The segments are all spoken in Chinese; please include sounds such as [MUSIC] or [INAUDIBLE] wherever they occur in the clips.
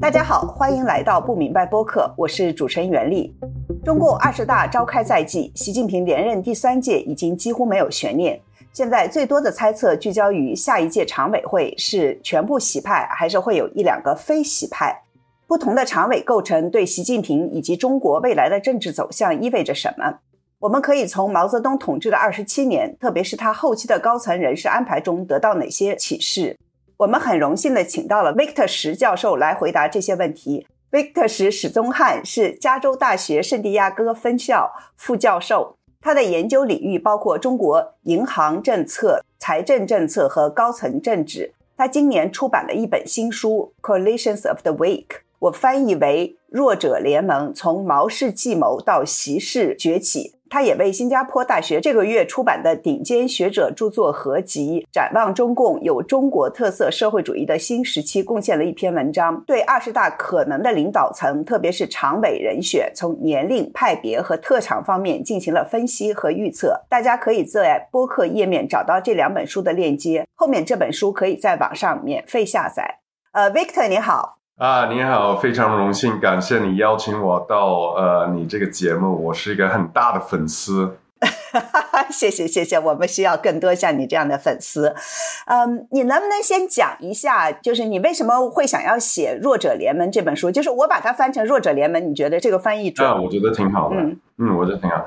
大家好，欢迎来到不明白播客，我是主持人袁丽。中共二十大召开在即，习近平连任第三届已经几乎没有悬念。现在最多的猜测聚焦于下一届常委会是全部习派，还是会有一两个非习派。不同的常委构成对习近平以及中国未来的政治走向意味着什么？我们可以从毛泽东统治的二十七年，特别是他后期的高层人事安排中得到哪些启示？我们很荣幸的请到了 Victor 石教授来回答这些问题。Victor 石史宗汉是加州大学圣地亚哥分校副教授，他的研究领域包括中国银行政策、财政政策和高层政治。他今年出版了一本新书《Coalitions of the Weak》。我翻译为“弱者联盟：从毛氏计谋到习氏崛起”。他也为新加坡大学这个月出版的顶尖学者著作合集《展望中共：有中国特色社会主义的新时期》贡献了一篇文章，对二十大可能的领导层，特别是常委人选，从年龄、派别和特长方面进行了分析和预测。大家可以在播客页面找到这两本书的链接。后面这本书可以在网上免费下载。呃，Victor 你好。啊，你好，非常荣幸，感谢你邀请我到呃你这个节目，我是一个很大的粉丝。[LAUGHS] 谢谢谢谢，我们需要更多像你这样的粉丝。嗯，你能不能先讲一下，就是你为什么会想要写《弱者联盟》这本书？就是我把它翻成《弱者联盟》，你觉得这个翻译准？啊，我觉得挺好的。嗯嗯，我觉得挺好。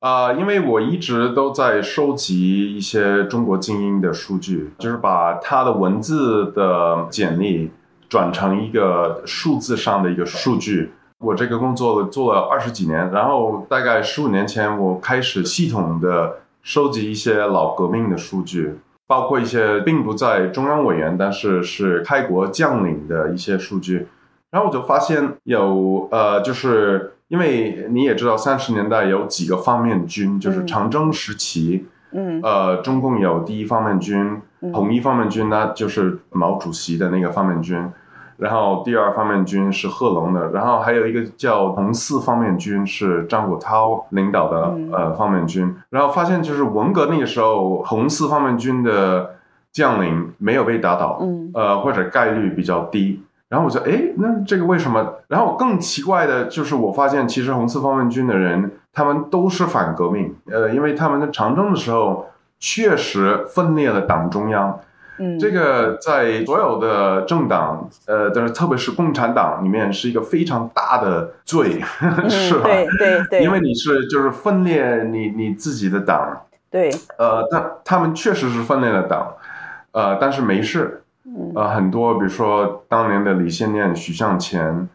啊，因为我一直都在收集一些中国精英的数据，就是把他的文字的简历。转成一个数字上的一个数据，我这个工作做了二十几年，然后大概十五年前，我开始系统的收集一些老革命的数据，包括一些并不在中央委员，但是是开国将领的一些数据，然后我就发现有呃，就是因为你也知道，三十年代有几个方面军，就是长征时期，嗯，呃，中共有第一方面军，统一方面军，那就是毛主席的那个方面军。然后第二方面军是贺龙的，然后还有一个叫红四方面军是张国焘领导的呃方面军，然后发现就是文革那个时候红四方面军的将领没有被打倒，嗯，呃或者概率比较低，然后我就哎那这个为什么？然后更奇怪的就是我发现其实红四方面军的人他们都是反革命，呃因为他们在长征的时候确实分裂了党中央。这个在所有的政党，呃，但是特别是共产党里面是一个非常大的罪，[LAUGHS] 是吧？对对对，因为你是就是分裂你你自己的党，对，呃，他他们确实是分裂了党，呃，但是没事，呃，很多比如说当年的李先念、许向前，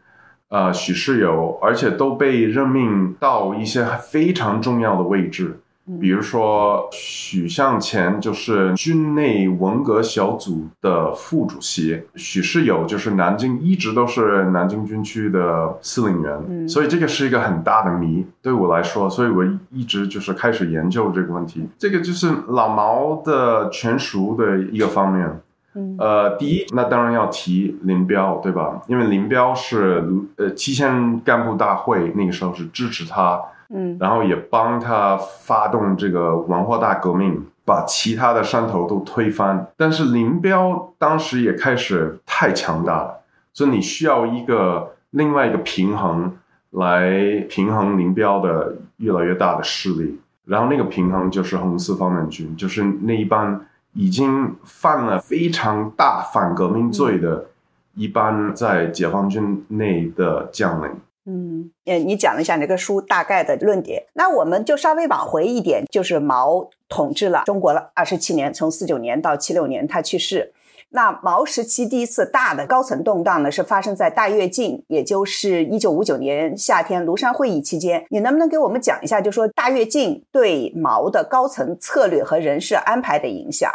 呃，许世友，而且都被任命到一些非常重要的位置。比如说，许向前就是军内文革小组的副主席，许世友就是南京一直都是南京军区的司令员，所以这个是一个很大的谜对我来说，所以我一直就是开始研究这个问题。这个就是老毛的全熟的一个方面。呃，第一，那当然要提林彪，对吧？因为林彪是呃七千干部大会那个时候是支持他。嗯，然后也帮他发动这个文化大革命，把其他的山头都推翻。但是林彪当时也开始太强大了，所以你需要一个另外一个平衡来平衡林彪的越来越大的势力。然后那个平衡就是红四方面军，就是那一帮已经犯了非常大反革命罪的一般在解放军内的将领。嗯，呃，你讲了一下这个书大概的论点，那我们就稍微往回一点，就是毛统治了中国了二十七年，从四九年到七六年他去世。那毛时期第一次大的高层动荡呢，是发生在大跃进，也就是一九五九年夏天庐山会议期间。你能不能给我们讲一下，就说大跃进对毛的高层策略和人事安排的影响？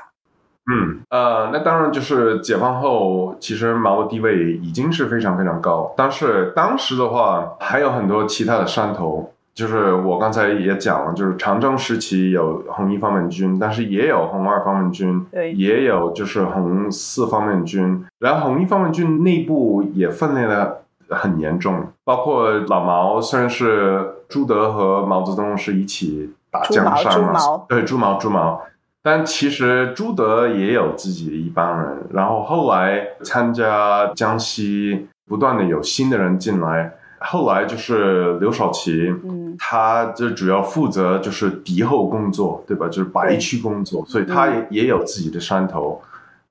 嗯，呃，那当然就是解放后，其实毛的地位已经是非常非常高。但是当时的话，还有很多其他的山头，就是我刚才也讲了，就是长征时期有红一方面军，但是也有红二方面军，也有就是红四方面军。然后红一方面军内部也分裂的很严重，包括老毛，虽然是朱德和毛泽东是一起打江山嘛，对，朱毛，朱毛。但其实朱德也有自己的一帮人，然后后来参加江西，不断的有新的人进来。后来就是刘少奇，嗯，他就主要负责就是敌后工作，对吧？就是白区工作，所以他也也有自己的山头。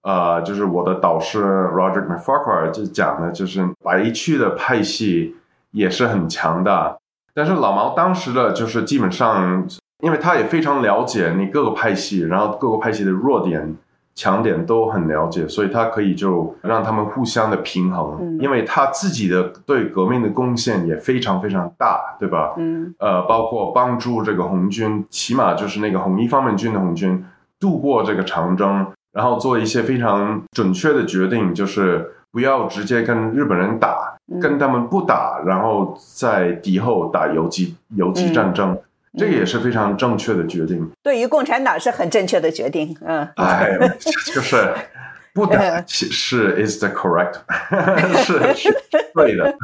呃，就是我的导师 Roger McFarquhar 就讲的，就是白区的派系也是很强大。但是老毛当时的就是基本上，因为他也非常了解你各个派系，然后各个派系的弱点。强点都很了解，所以他可以就让他们互相的平衡，因为他自己的对革命的贡献也非常非常大，对吧？嗯，呃，包括帮助这个红军，起码就是那个红一方面军的红军度过这个长征，然后做一些非常准确的决定，就是不要直接跟日本人打，跟他们不打，然后在敌后打游击游击战争。这个也是非常正确的决定，对于共产党是很正确的决定。嗯，哎，就是 [LAUGHS] 不打是 is the correct，[LAUGHS] 是是对的。[LAUGHS]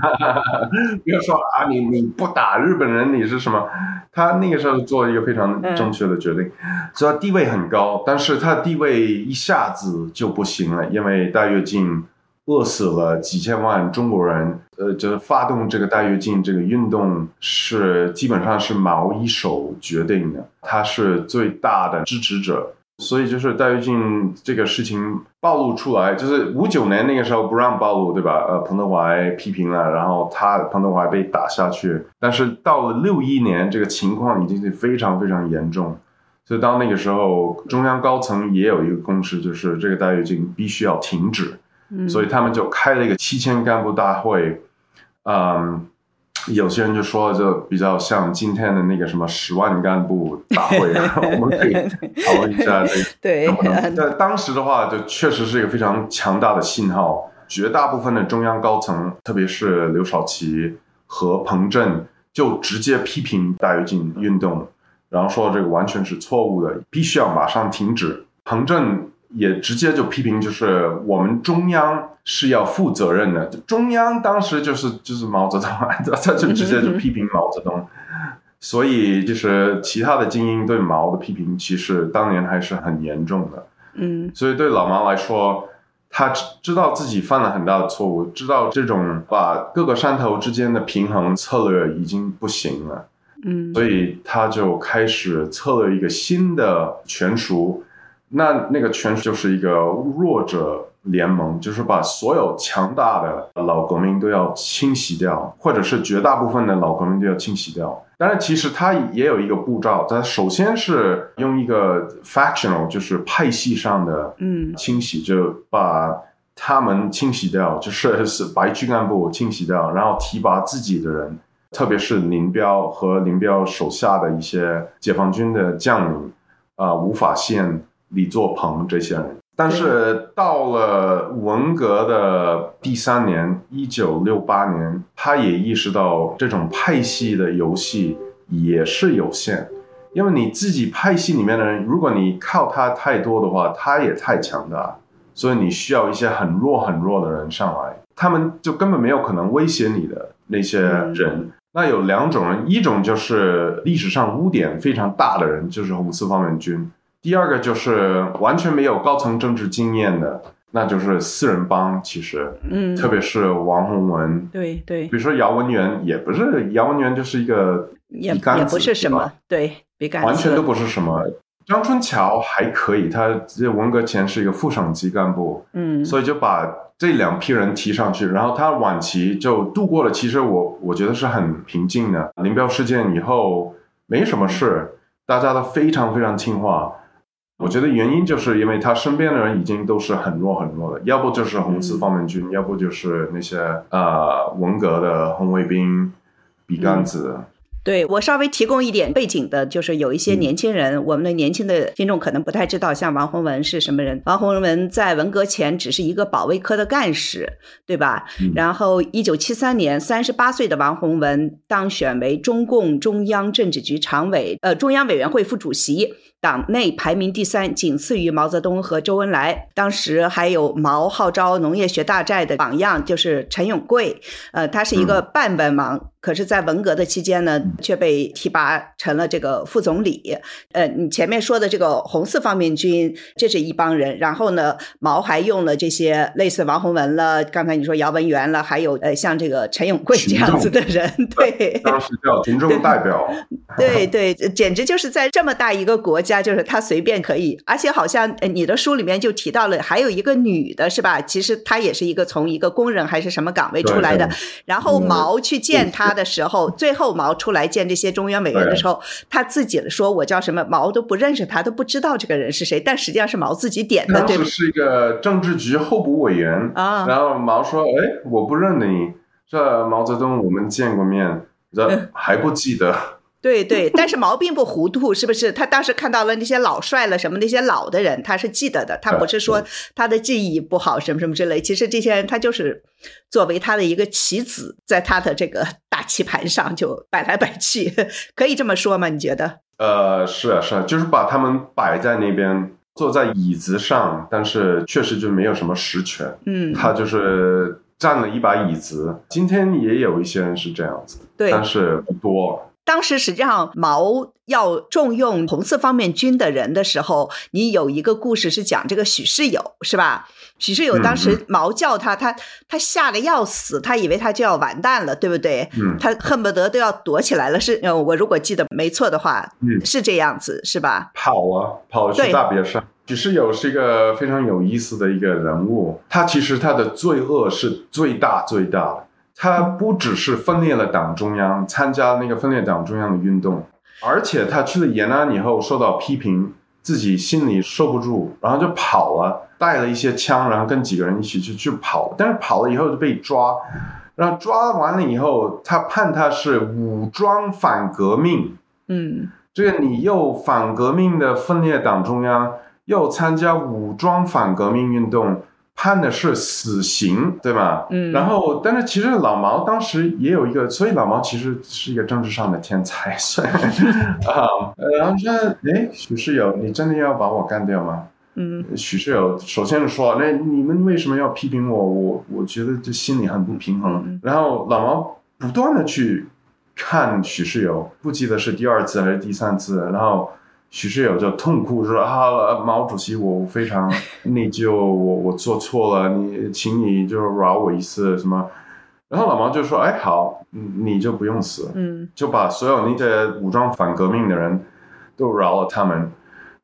不要说啊，你你不打日本人，你是什么？他那个时候做一个非常正确的决定，虽然地位很高，但是他地位一下子就不行了，因为大跃进。饿死了几千万中国人，呃，就是发动这个大跃进这个运动是基本上是毛一手决定的，他是最大的支持者，所以就是大跃进这个事情暴露出来，就是五九年那个时候不让暴露，对吧？呃，彭德怀批评了，然后他彭德怀被打下去，但是到了六一年，这个情况已经是非常非常严重，所以到那个时候，中央高层也有一个共识，就是这个大跃进必须要停止。所以他们就开了一个七千干部大会，嗯，有些人就说就比较像今天的那个什么十万干部大会，[LAUGHS] 我们可以讨论一下这 [LAUGHS] 对。但当时的话，就确实是一个非常强大的信号，绝大部分的中央高层，特别是刘少奇和彭震，就直接批评大跃进运动，然后说这个完全是错误的，必须要马上停止。彭震。也直接就批评，就是我们中央是要负责任的。中央当时就是就是毛泽东，[LAUGHS] 他就直接就批评毛泽东。所以就是其他的精英对毛的批评，其实当年还是很严重的。嗯，所以对老毛来说，他知道自己犯了很大的错误，知道这种把各个山头之间的平衡策略已经不行了。嗯，所以他就开始策略一个新的权术。那那个圈就是一个弱者联盟，就是把所有强大的老革命都要清洗掉，或者是绝大部分的老革命都要清洗掉。当然，其实它也有一个步骤，它首先是用一个 factional，就是派系上的嗯清洗，就把他们清洗掉，就是是白区干部清洗掉，然后提拔自己的人，特别是林彪和林彪手下的一些解放军的将领啊，无法宪。李作鹏这些人，但是到了文革的第三年，一九六八年，他也意识到这种派系的游戏也是有限，因为你自己派系里面的人，如果你靠他太多的话，他也太强大，所以你需要一些很弱很弱的人上来，他们就根本没有可能威胁你的那些人。那有两种人，一种就是历史上污点非常大的人，就是红四方面军。第二个就是完全没有高层政治经验的，那就是四人帮。其实，嗯，特别是王洪文，对对，比如说姚文元，也不是姚文元，就是一个也也不是什么，对，完全都不是什么。张春桥还可以，他这文革前是一个副省级干部，嗯，所以就把这两批人提上去，然后他晚期就度过了。其实我我觉得是很平静的。林彪事件以后没什么事，大家都非常非常听话。我觉得原因就是因为他身边的人已经都是很弱很弱的，要不就是红四方面军，要不就是那些呃文革的红卫兵、笔杆子。对我稍微提供一点背景的，就是有一些年轻人，我们的年轻的听众可能不太知道，像王洪文是什么人。王洪文在文革前只是一个保卫科的干事，对吧？然后一九七三年，三十八岁的王洪文当选为中共中央政治局常委，呃，中央委员会副主席。党内排名第三，仅次于毛泽东和周恩来。当时还有毛号召农业学大寨的榜样，就是陈永贵。呃，他是一个半文盲。可是，在文革的期间呢，却被提拔成了这个副总理。呃，你前面说的这个红四方面军，这是一帮人。然后呢，毛还用了这些类似王洪文了，刚才你说姚文元了，还有呃像这个陈永贵这样子的人，对，当时叫群众代表。对对，简直就是在这么大一个国家，就是他随便可以。而且好像你的书里面就提到了，还有一个女的，是吧？其实她也是一个从一个工人还是什么岗位出来的。然后毛去见她。的时候，最后毛出来见这些中央委员的时候，他自己说：“我叫什么？”毛都不认识他，都不知道这个人是谁。但实际上是毛自己点的，对不？是一个政治局候补委员啊。然后毛说：“哎，我不认得你，这毛泽东我们见过面，这还不记得。”对对，但是毛病不糊涂，是不是？他当时看到了那些老帅了，什么那些老的人，他是记得的。他不是说他的记忆不好，什么什么之类。其实这些人他就是作为他的一个棋子，在他的这个大棋盘上就摆来摆去，可以这么说吗？你觉得？呃，是啊，是啊，就是把他们摆在那边，坐在椅子上，但是确实就没有什么实权。嗯，他就是占了一把椅子。今天也有一些人是这样子，对，但是不多。当时实际上毛要重用红四方面军的人的时候，你有一个故事是讲这个许世友是吧？许世友当时毛叫他，他他吓得要死，他以为他就要完蛋了，对不对？嗯，他恨不得都要躲起来了。是，我如果记得没错的话，嗯，是这样子，是吧？跑啊，跑去大别山。许世友是一个非常有意思的一个人物，他其实他的罪恶是最大最大的。他不只是分裂了党中央，参加那个分裂党中央的运动，而且他去了延安以后受到批评，自己心里受不住，然后就跑了，带了一些枪，然后跟几个人一起去去跑，但是跑了以后就被抓，然后抓完了以后，他判他是武装反革命，嗯，这个你又反革命的分裂党中央，又参加武装反革命运动。判的是死刑，对吗？嗯。然后，但是其实老毛当时也有一个，所以老毛其实是一个政治上的天才，[LAUGHS] 啊。然后说：“哎，许世友，你真的要把我干掉吗？”嗯。许世友首先说：“那你们为什么要批评我？我我觉得这心里很不平衡。”然后老毛不断的去看许世友，不记得是第二次还是第三次，然后。许世友就痛哭说：“啊，毛主席，我非常 [LAUGHS] 内疚，我我做错了，你请你就饶我一次什么？”然后老毛就说：“哎，好，你就不用死，嗯，就把所有那些武装反革命的人都饶了他们，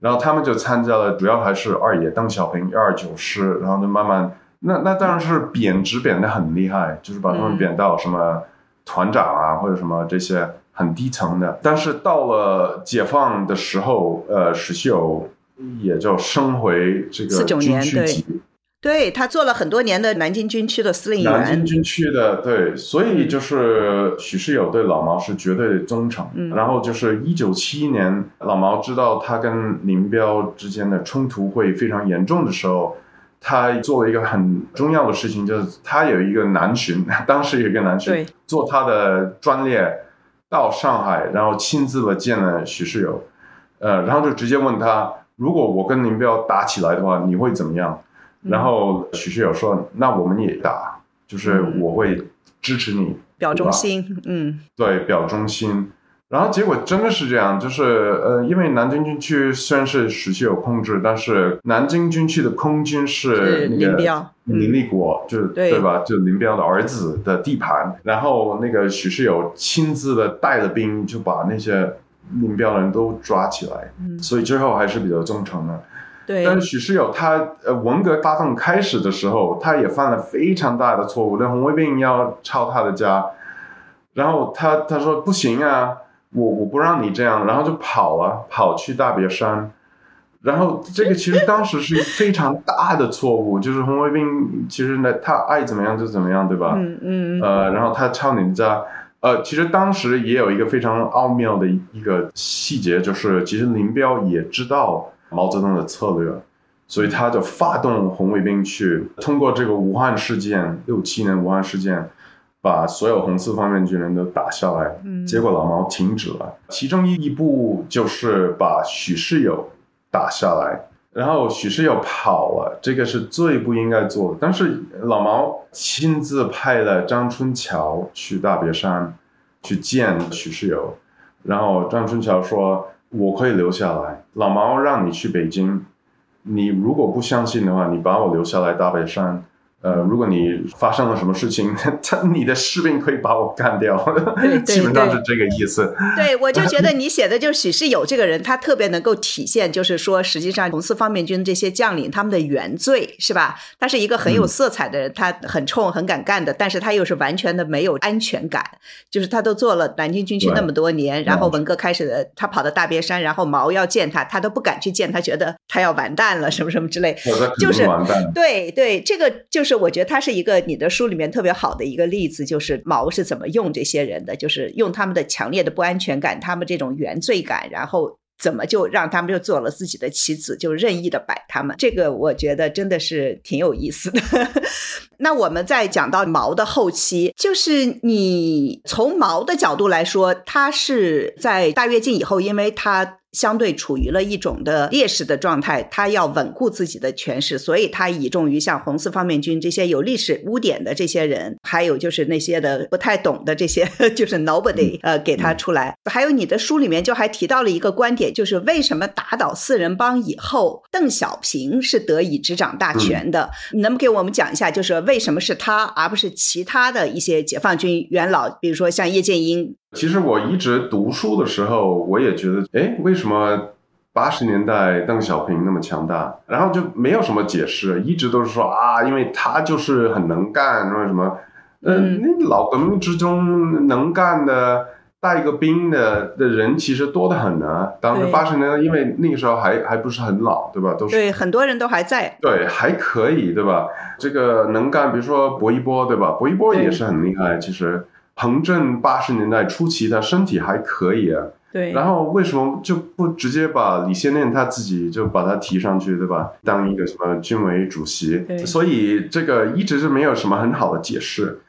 然后他们就参加了，主要还是二野邓小平一二九师，然后就慢慢，那那当然是贬值贬的很厉害，就是把他们贬到什么团长啊或者什么这些。”很低层的，但是到了解放的时候，呃，石秀也就升回这个军区级，对他做了很多年的南京军区的司令员。南京军区的，对，所以就是许世友对老毛是绝对忠诚。然后就是一九七一年，老毛知道他跟林彪之间的冲突会非常严重的时候，他做了一个很重要的事情，就是他有一个南巡，[LAUGHS] 当时有一个南巡，做他的专列。到上海，然后亲自的见了许世友，呃，然后就直接问他，如果我跟林彪打起来的话，你会怎么样？然后许世友说，那我们也打，就是我会支持你，表忠心，嗯，对，表忠心。然后结果真的是这样，就是呃，因为南京军区虽然是许世友控制，但是南京军区的空军是那个林立国，就是对吧？就林彪的儿子的地盘。然后那个许世友亲自的带了兵，就把那些林彪人都抓起来。所以最后还是比较忠诚的。对。但是许世友他呃，文革发动开始的时候，他也犯了非常大的错误。那红卫兵要抄他的家，然后他他说不行啊。我我不让你这样，然后就跑了，跑去大别山，然后这个其实当时是非常大的错误，就是红卫兵其实呢他爱怎么样就怎么样，对吧？嗯嗯。呃，然后他抄你们家，呃，其实当时也有一个非常奥妙的一个细节，就是其实林彪也知道毛泽东的策略，所以他就发动红卫兵去通过这个武汉事件，六七年武汉事件。把所有红四方面军人都打下来。嗯，结果老毛停止了。其中一一步就是把许世友打下来，然后许世友跑了，这个是最不应该做的。但是老毛亲自派了张春桥去大别山去见许世友，然后张春桥说：“我可以留下来。”老毛让你去北京。你如果不相信的话，你把我留下来大别山。呃，如果你发生了什么事情，[LAUGHS] 他你的士兵可以把我干掉，[LAUGHS] 基本上是这个意思。对，我就觉得你写的就许世友这个人，他特别能够体现，就是说，实际上红四方面军这些将领他们的原罪是吧？他是一个很有色彩的人，他很冲、很敢干的，但是他又是完全的没有安全感，就是他都做了南京军区那么多年，然后文革开始的，他跑到大别山，然后毛要见他，他都不敢去见，他觉得他要完蛋了，什么什么之类，就是对对，这个就是。是，我觉得他是一个你的书里面特别好的一个例子，就是毛是怎么用这些人的，就是用他们的强烈的不安全感，他们这种原罪感，然后怎么就让他们就做了自己的棋子，就任意的摆他们。这个我觉得真的是挺有意思的。那我们再讲到毛的后期，就是你从毛的角度来说，他是在大跃进以后，因为他。相对处于了一种的劣势的状态，他要稳固自己的权势，所以他倚重于像红四方面军这些有历史污点的这些人，还有就是那些的不太懂的这些，[LAUGHS] 就是 nobody，呃，给他出来。还有你的书里面就还提到了一个观点，就是为什么打倒四人帮以后，邓小平是得以执掌大权的？你能不能给我们讲一下，就是为什么是他，而不是其他的一些解放军元老，比如说像叶剑英？其实我一直读书的时候，我也觉得，哎，为什么八十年代邓小平那么强大？然后就没有什么解释，一直都是说啊，因为他就是很能干，什么什么，嗯，那老革命之中能干的带个兵的的人其实多得很呢。当时八十年代，因为那个时候还还不是很老，对吧？都是对，很多人都还在，对，还可以，对吧？这个能干，比如说薄一波，对吧？薄一波也是很厉害，其实。彭震八十年代初期，他身体还可以啊。对。然后为什么就不直接把李先念他自己就把他提上去，对吧？当一个什么军委主席？所以这个一直是没有什么很好的解释。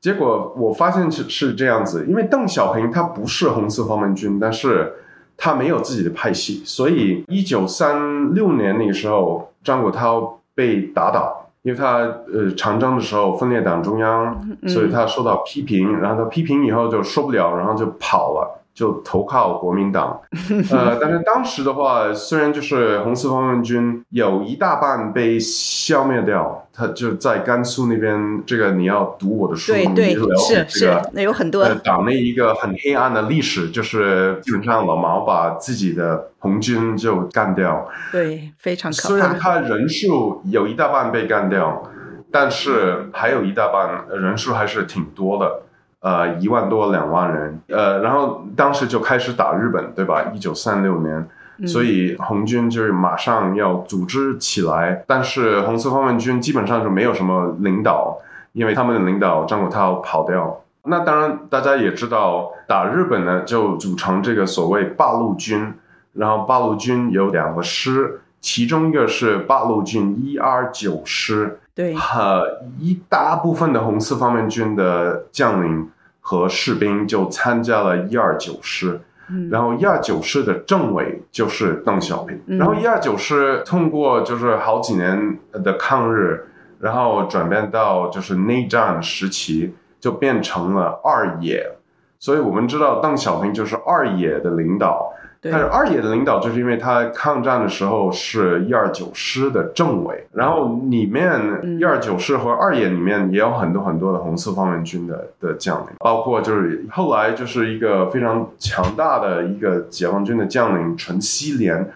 结果我发现是是这样子，因为邓小平他不是红四方面军，但是他没有自己的派系，所以一九三六年那个时候，张国焘被打倒。因为他呃长征的时候分裂党中央，所以他受到批评，然后他批评以后就受不了，然后就跑了。就投靠国民党，[LAUGHS] 呃，但是当时的话，虽然就是红四方面军有一大半被消灭掉，他就在甘肃那边。这个你要读我的书，对对是是，那有很多党内一个很黑暗的历史，就是基本上老毛把自己的红军就干掉，对，非常可怕。虽然他人数有一大半被干掉，但是还有一大半人数还是挺多的。呃，一万多两万人，呃，然后当时就开始打日本，对吧？一九三六年，所以红军就是马上要组织起来，但是红四方面军基本上就没有什么领导，因为他们的领导张国焘跑掉。那当然，大家也知道，打日本呢就组成这个所谓八路军，然后八路军有两个师，其中一个是八路军一二九师。对，呃，一大部分的红四方面军的将领和士兵就参加了一二九师，然后一二九师的政委就是邓小平，然后一二九师通过就是好几年的抗日，然后转变到就是内战时期，就变成了二野，所以我们知道邓小平就是二野的领导。但是二野的领导就是因为他抗战的时候是一二九师的政委，然后里面一二九师和二野里面也有很多很多的红四方面军的的将领，包括就是后来就是一个非常强大的一个解放军的将领陈锡联，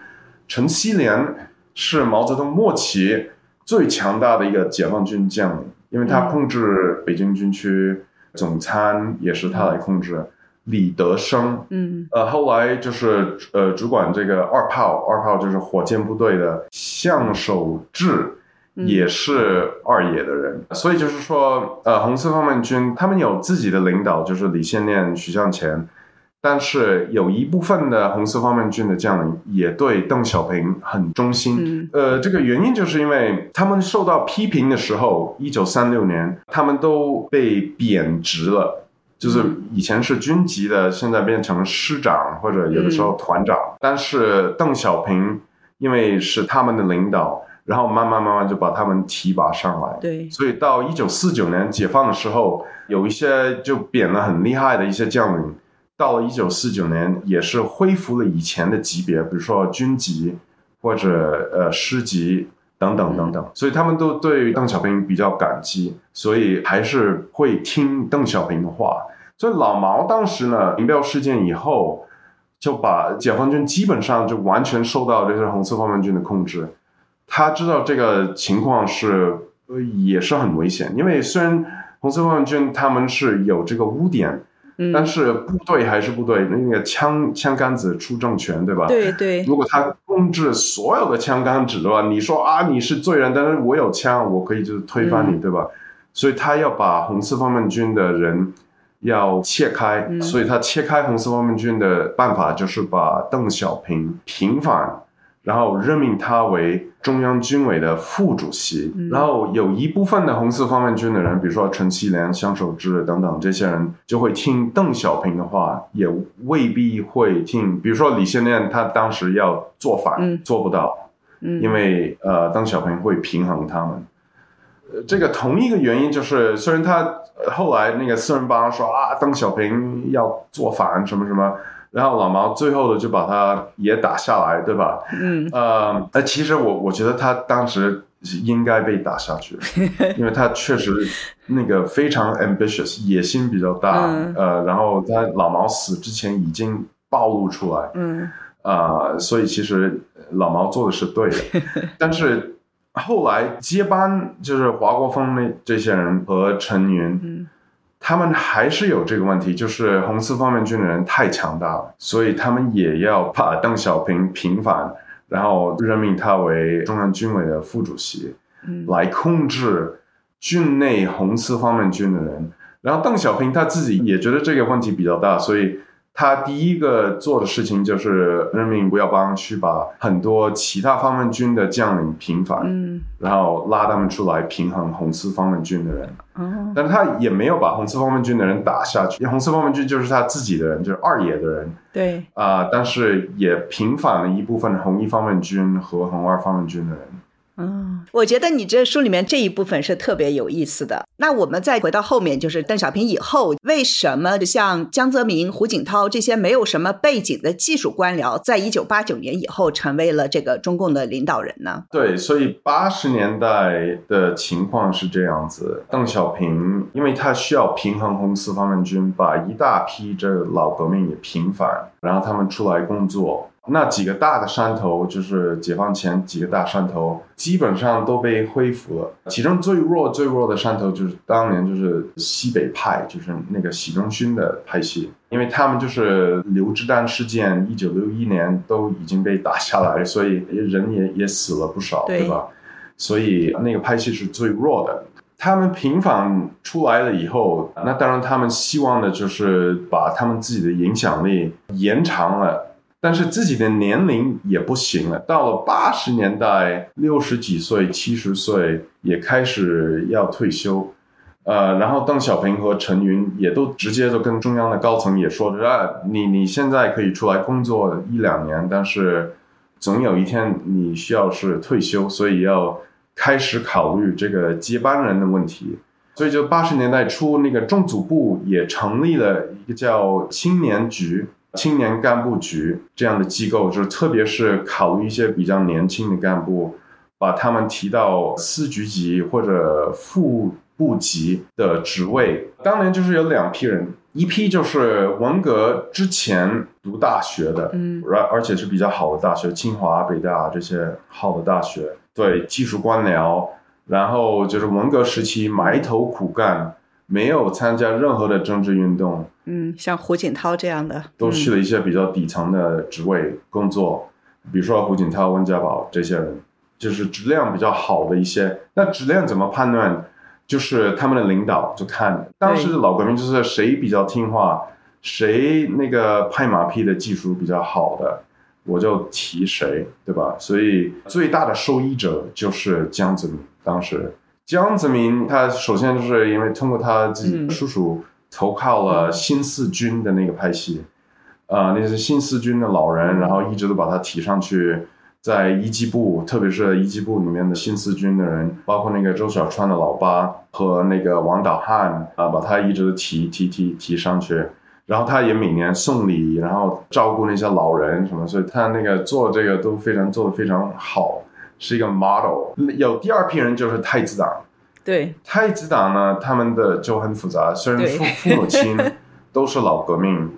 陈锡联是毛泽东末期最强大的一个解放军将领，因为他控制北京军区总参也是他来控制。李德生，嗯，呃，后来就是呃，主管这个二炮，二炮就是火箭部队的向守志，也是二野的人，所以就是说，呃，红四方面军他们有自己的领导，就是李先念、徐向前，但是有一部分的红四方面军的将领也对邓小平很忠心。呃，这个原因就是因为他们受到批评的时候，一九三六年他们都被贬职了，就是以前是军级的，现在变成师长或者有的时候团长。但是邓小平因为是他们的领导。然后慢慢慢慢就把他们提拔上来，对，所以到一九四九年解放的时候，有一些就贬了很厉害的一些将领，到了一九四九年也是恢复了以前的级别，比如说军级或者呃师级等等等等，所以他们都对邓小平比较感激，所以还是会听邓小平的话。所以老毛当时呢，林彪事件以后，就把解放军基本上就完全受到这些红色方面军的控制。他知道这个情况是，呃，也是很危险。因为虽然红色方面军他们是有这个污点，但是部队还是部队，那个枪枪杆子出政权，对吧？对对。如果他控制所有的枪杆子的话，你说啊，你是罪人，但是我有枪，我可以就是推翻你，对吧？所以他要把红四方面军的人要切开，所以他切开红四方面军的办法就是把邓小平平反。然后任命他为中央军委的副主席，然后有一部分的红四方面军的人，比如说陈锡联、向守之等等这些人，就会听邓小平的话，也未必会听。比如说李先念，他当时要做反，做不到，因为呃，邓小平会平衡他们。这个同一个原因就是，虽然他后来那个四人帮说啊，邓小平要做反什么什么。然后老毛最后的就把他也打下来，对吧？嗯，呃，呃，其实我我觉得他当时应该被打下去，[LAUGHS] 因为他确实那个非常 ambitious，野心比较大，呃，然后在老毛死之前已经暴露出来，嗯，啊，所以其实老毛做的是对的，[LAUGHS] 但是后来接班就是华国锋那这些人和陈云。他们还是有这个问题，就是红四方面军的人太强大了，所以他们也要把邓小平平反，然后任命他为中央军委的副主席，来控制军内红四方面军的人。然后邓小平他自己也觉得这个问题比较大，所以。他第一个做的事情就是任命吴耀邦去把很多其他方面军的将领平反，嗯，然后拉他们出来平衡红四方面军的人，哦，但他也没有把红四方面军的人打下去，红四方面军就是他自己的人，就是二野的人，对，啊，但是也平反了一部分红一方面军和红二方面军的人。嗯，我觉得你这书里面这一部分是特别有意思的。那我们再回到后面，就是邓小平以后，为什么像江泽民、胡锦涛这些没有什么背景的技术官僚，在一九八九年以后成为了这个中共的领导人呢？对，所以八十年代的情况是这样子：邓小平因为他需要平衡红四方面军，把一大批这老革命也平反，然后他们出来工作。那几个大的山头，就是解放前几个大山头，基本上都被恢复了。其中最弱、最弱的山头，就是当年就是西北派，就是那个习仲勋的派系，因为他们就是刘志丹事件，一九六一年都已经被打下来，所以人也也死了不少，对吧？所以那个派系是最弱的。他们平反出来了以后，那当然他们希望的就是把他们自己的影响力延长了。但是自己的年龄也不行了，到了八十年代，六十几岁、七十岁也开始要退休，呃，然后邓小平和陈云也都直接就跟中央的高层也说着啊，你你现在可以出来工作一两年，但是总有一天你需要是退休，所以要开始考虑这个接班人的问题，所以就八十年代初，那个中组部也成立了一个叫青年局。青年干部局这样的机构，就是特别是考虑一些比较年轻的干部，把他们提到司局级或者副部级的职位。当年就是有两批人，一批就是文革之前读大学的，嗯，而而且是比较好的大学，清华、北大这些好的大学，对技术官僚，然后就是文革时期埋头苦干。没有参加任何的政治运动，嗯，像胡锦涛这样的，都去了一些比较底层的职位工作，比如说胡锦涛、温家宝这些人，就是质量比较好的一些。那质量怎么判断？就是他们的领导就看，当时的老革命就是谁比较听话，谁那个拍马屁的技术比较好的，我就提谁，对吧？所以最大的受益者就是江泽民。当时江泽民他首先就是因为通过他自己叔叔投靠了新四军的那个派系，啊，那些新四军的老人，然后一直都把他提上去。在一机部，特别是一机部里面的新四军的人，包括那个周小川的老八和那个王导汉啊，把他一直都提提提提上去。然后他也每年送礼，然后照顾那些老人什么，所以他那个做这个都非常做的非常好，是一个 model。有第二批人就是太子党，对太子党呢，他们的就很复杂，虽然父父母亲 [LAUGHS] 都是老革命。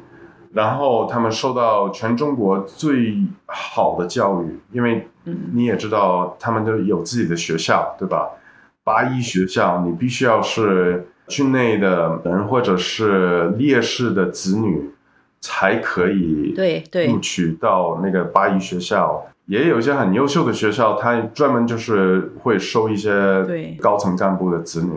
然后他们受到全中国最好的教育，因为你也知道，他们都有自己的学校，对吧？八一学校，你必须要是军内的人或者是烈士的子女，才可以对对录取到那个八一学校。也有一些很优秀的学校，它专门就是会收一些高层干部的子女，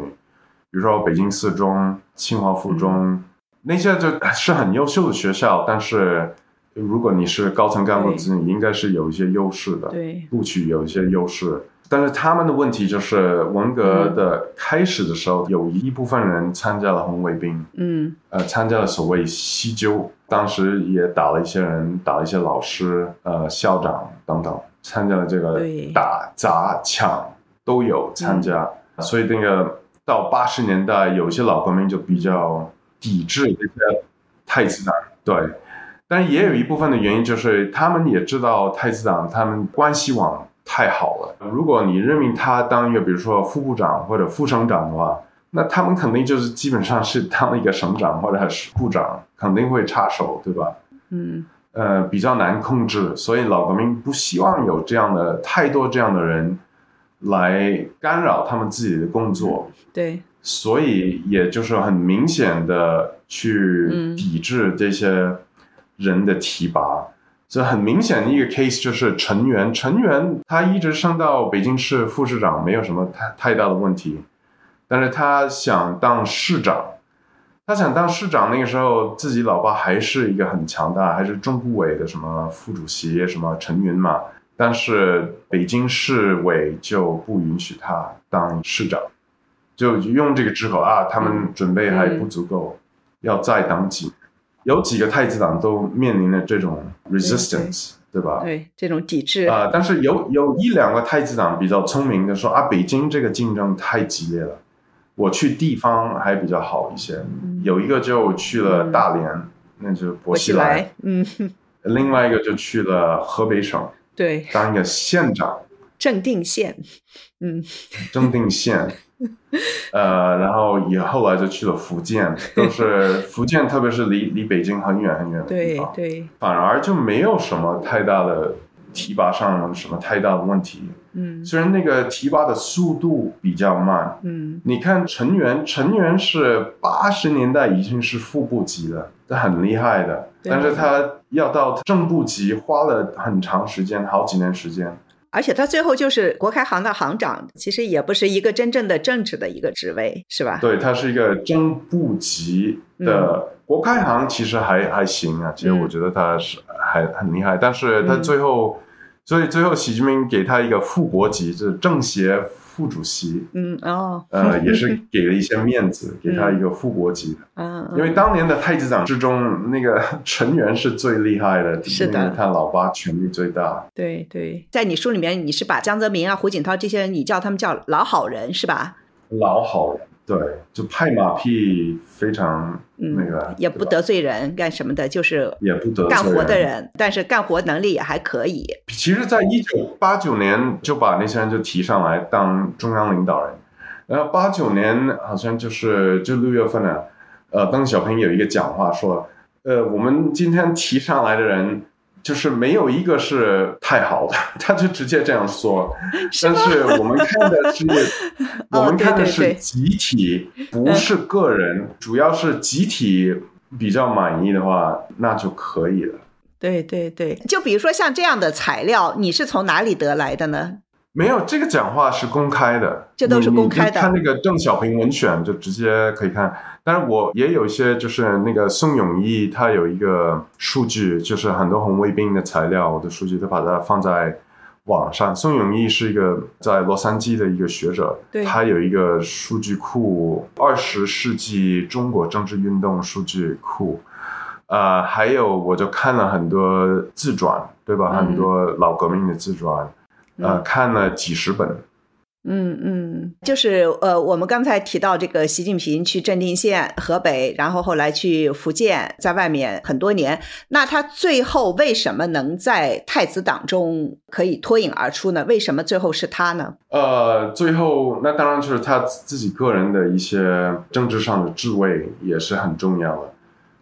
比如说北京四中、清华附中。那些就是很优秀的学校，但是如果你是高层干部子女，应该是有一些优势的，对，录取有一些优势。但是他们的问题就是文革的开始的时候，有一部分人参加了红卫兵，嗯，呃，参加了所谓西纠，当时也打了一些人，打了一些老师，呃，校长等等，参加了这个打砸抢都有参加，所以那个到八十年代，有些老革命就比较。抵制这些太子党，对，但是也有一部分的原因就是他们也知道太子党他们关系网太好了。如果你任命他当一个比如说副部长或者副省长的话，那他们肯定就是基本上是当一个省长或者是部长，肯定会插手，对吧？嗯，呃，比较难控制，所以老革命不希望有这样的太多这样的人来干扰他们自己的工作。对。所以，也就是很明显的去抵制这些人的提拔。这很明显的一个 case 就是陈元，陈元他一直升到北京市副市长，没有什么太太大的问题。但是他想当市长，他想当市长那个时候，自己老爸还是一个很强大，还是中部委的什么副主席，什么陈云嘛。但是北京市委就不允许他当市长。就用这个之后啊，他们准备还不足够，要再当几，有几个太子党都面临着这种 resistance，对吧？对，这种抵制啊。但是有有一两个太子党比较聪明的说啊，北京这个竞争太激烈了，我去地方还比较好一些。有一个就去了大连，那就薄熙来，嗯，另外一个就去了河北省，对，当一个县长，正定县，嗯，正定县。[LAUGHS] 呃，然后也后来就去了福建，都是 [LAUGHS] 福建，特别是离离北京很远很远的地方，对对，反而就没有什么太大的提拔上什么太大的问题。嗯，虽然那个提拔的速度比较慢，嗯，你看陈元，陈元是八十年代已经是副部级了，他很厉害的，但是他要到正部级花了很长时间，好几年时间。而且他最后就是国开行的行长，其实也不是一个真正的政治的一个职位，是吧？对，他是一个正部级的国开行，其实还还行啊。其实我觉得他是还很厉害，但是他最后，所以最后习近平给他一个副国级，就是政协。副主席，嗯哦，呃，也是给了一些面子，[LAUGHS] 给他一个副国级的，嗯，因为当年的太子党之中，那个成员是最厉害的，是的，他老八权力最大。对对，在你书里面，你是把江泽民啊、胡锦涛这些人，你叫他们叫老好人，是吧？老好人。对，就拍马屁非常那个，也不得罪人，干什么的，就是也不得罪干活的人，但是干活能力也还可以。其实，在一九八九年就把那些人就提上来当中央领导人，然后八九年好像就是就六月份呢，呃，邓小平有一个讲话说，呃，我们今天提上来的人。就是没有一个是太好的，[LAUGHS] 他就直接这样说。[LAUGHS] 但是我们看的是，[LAUGHS] 我们看的是集体，不是个人。主要是集体比较满意的话，那就可以了。对对对，就比如说像这样的材料，你是从哪里得来的呢？没有这个讲话是公开的，这都是公开的。看那个邓小平文选就直接可以看。但是我也有一些，就是那个宋永义他有一个数据，就是很多红卫兵的材料我的数据，都把它放在网上。宋永义是一个在洛杉矶的一个学者，他有一个数据库，二十世纪中国政治运动数据库。呃，还有我就看了很多自传，对吧？很多老革命的自传。呃，看了几十本。嗯嗯，就是呃，我们刚才提到这个习近平去镇定县河北，然后后来去福建，在外面很多年。那他最后为什么能在太子党中可以脱颖而出呢？为什么最后是他呢？呃，最后那当然就是他自己个人的一些政治上的智慧也是很重要的。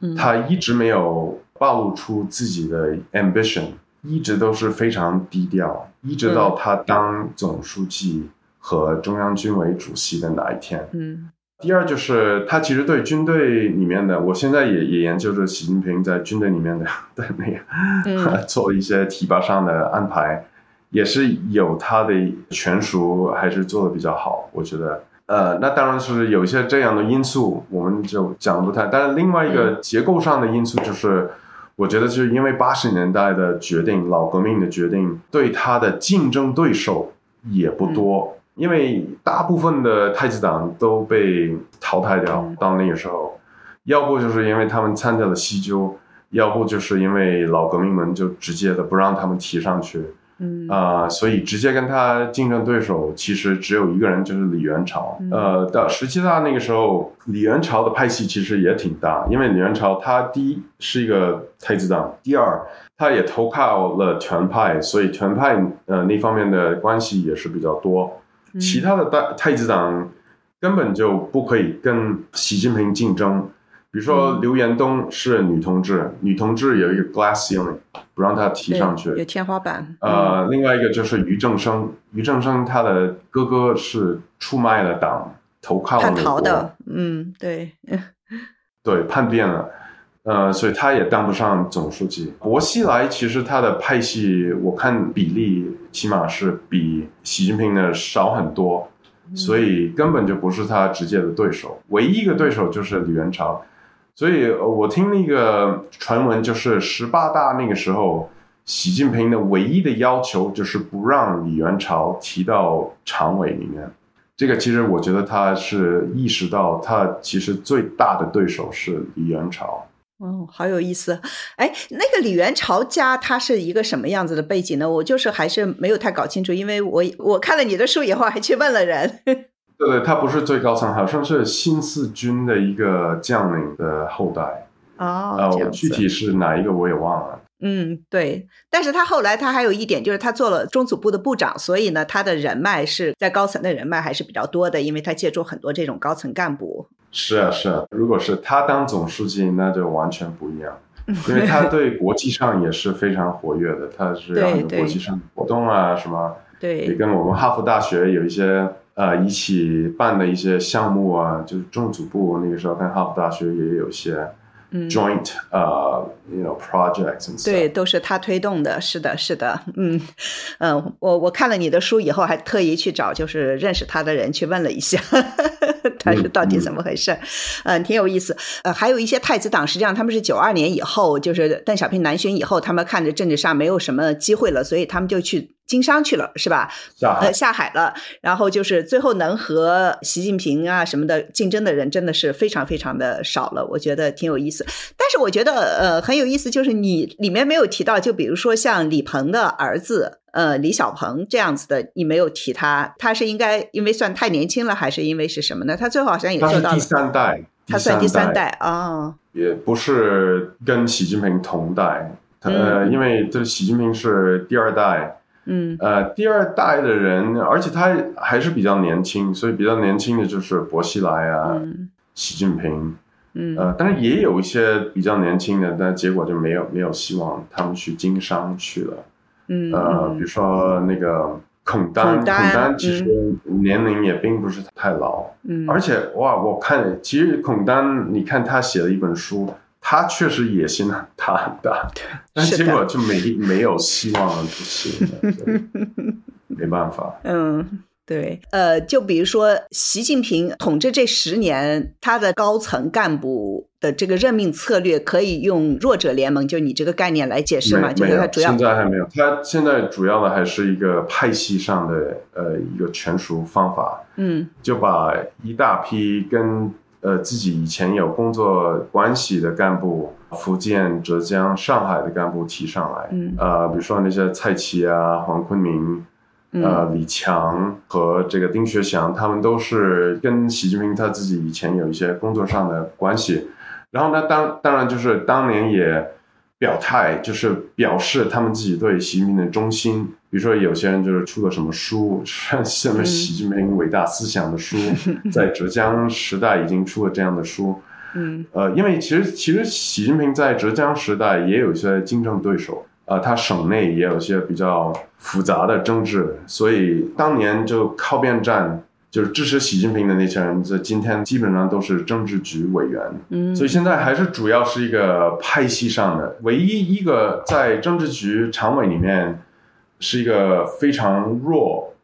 嗯，他一直没有暴露出自己的 ambition。一直都是非常低调，一直到他当总书记和中央军委主席的那一天。嗯，第二就是他其实对军队里面的，我现在也也研究着习近平在军队里面的的那个 [LAUGHS] 做一些提拔上的安排，也是有他的权属，还是做的比较好。我觉得，呃，那当然是有一些这样的因素，我们就讲不太。但是另外一个结构上的因素就是。我觉得就是因为八十年代的决定，老革命的决定，对他的竞争对手也不多，因为大部分的太子党都被淘汰掉。到那个时候，要不就是因为他们参加了西纠，要不就是因为老革命们就直接的不让他们提上去。嗯啊，所以直接跟他竞争对手其实只有一个人，就是李元朝。呃，到十七大那个时候，李元朝的派系其实也挺大，因为李元朝他第一是一个太子党，第二他也投靠了团派，所以团派呃那方面的关系也是比较多。其他的大太子党根本就不可以跟习近平竞争。比如说刘延东是女同志，女同志有一个 glass ceiling，不让她提上去，有天花板。呃，另外一个就是于正声，于正声他的哥哥是出卖了党，投靠了美国。的，嗯，对，[LAUGHS] 对，叛变了，呃，所以他也当不上总书记。薄熙来其实他的派系，我看比例起码是比习近平的少很多，所以根本就不是他直接的对手，唯一一个对手就是李元朝。所以，我听那个传闻，就是十八大那个时候，习近平的唯一的要求就是不让李元朝提到常委里面。这个其实我觉得他是意识到，他其实最大的对手是李元朝。哦，好有意思。哎，那个李元朝家他是一个什么样子的背景呢？我就是还是没有太搞清楚，因为我我看了你的书以后，还去问了人。对对，他不是最高层，好像是新四军的一个将领的后代。哦，我具体是哪一个我也忘了。嗯，对。但是他后来他还有一点，就是他做了中组部的部长，所以呢，他的人脉是在高层的人脉还是比较多的，因为他接触很多这种高层干部。是啊，是啊。如果是他当总书记，那就完全不一样，因为他对国际上也是非常活跃的，他是 [LAUGHS] 很多国际上活动啊什么。对。也跟我们哈佛大学有一些。呃，一起办的一些项目啊，就是中组部那个时候跟哈佛大学也有些 joint 呃，you know projects。对，都是他推动的，是的，是的，嗯嗯，我我看了你的书以后，还特意去找就是认识他的人去问了一下，[LAUGHS] 他是到底怎么回事？嗯，挺有意思。呃，还有一些太子党，实际上他们是九二年以后，就是邓小平南巡以后，他们看着政治上没有什么机会了，所以他们就去。经商去了是吧？呃，下海了。然后就是最后能和习近平啊什么的竞争的人真的是非常非常的少了。我觉得挺有意思。但是我觉得呃很有意思，就是你里面没有提到，就比如说像李鹏的儿子呃李小鹏这样子的，你没有提他。他是应该因为算太年轻了，还是因为是什么呢？他最后好像也做到了第三代，他算第三代啊，也不是跟习近平同代。呃，因为这习近平是第二代。嗯，呃，第二代的人，而且他还是比较年轻，所以比较年轻的就是薄熙来啊，习近平，嗯，呃，但是也有一些比较年轻的，但结果就没有没有希望，他们去经商去了，嗯，呃，比如说那个孔丹，孔丹其实年龄也并不是太老，嗯，而且哇，我看其实孔丹，你看他写了一本书。他确实野心很大很大，[LAUGHS] 但结果就没没有希望了，[LAUGHS] 没办法。嗯。对，呃，就比如说习近平统治这十年，他的高层干部的这个任命策略，可以用弱者联盟，就你这个概念来解释吗？就是他主要现在还没有，他现在主要的还是一个派系上的呃一个权属方法，嗯，就把一大批跟呃自己以前有工作关系的干部，福建、浙江、上海的干部提上来，嗯，呃，比如说那些蔡奇啊、黄坤明。呃，李强和这个丁学祥，他们都是跟习近平他自己以前有一些工作上的关系。然后呢，当当然就是当年也表态，就是表示他们自己对习近平的忠心。比如说，有些人就是出了什么书，什么习近平伟大思想的书，在浙江时代已经出了这样的书。嗯，呃，因为其实其实习近平在浙江时代也有一些竞争对手。呃，他省内也有些比较复杂的政治，所以当年就靠边站，就是支持习近平的那些人，在今天基本上都是政治局委员。嗯，所以现在还是主要是一个派系上的，唯一一个在政治局常委里面是一个非常弱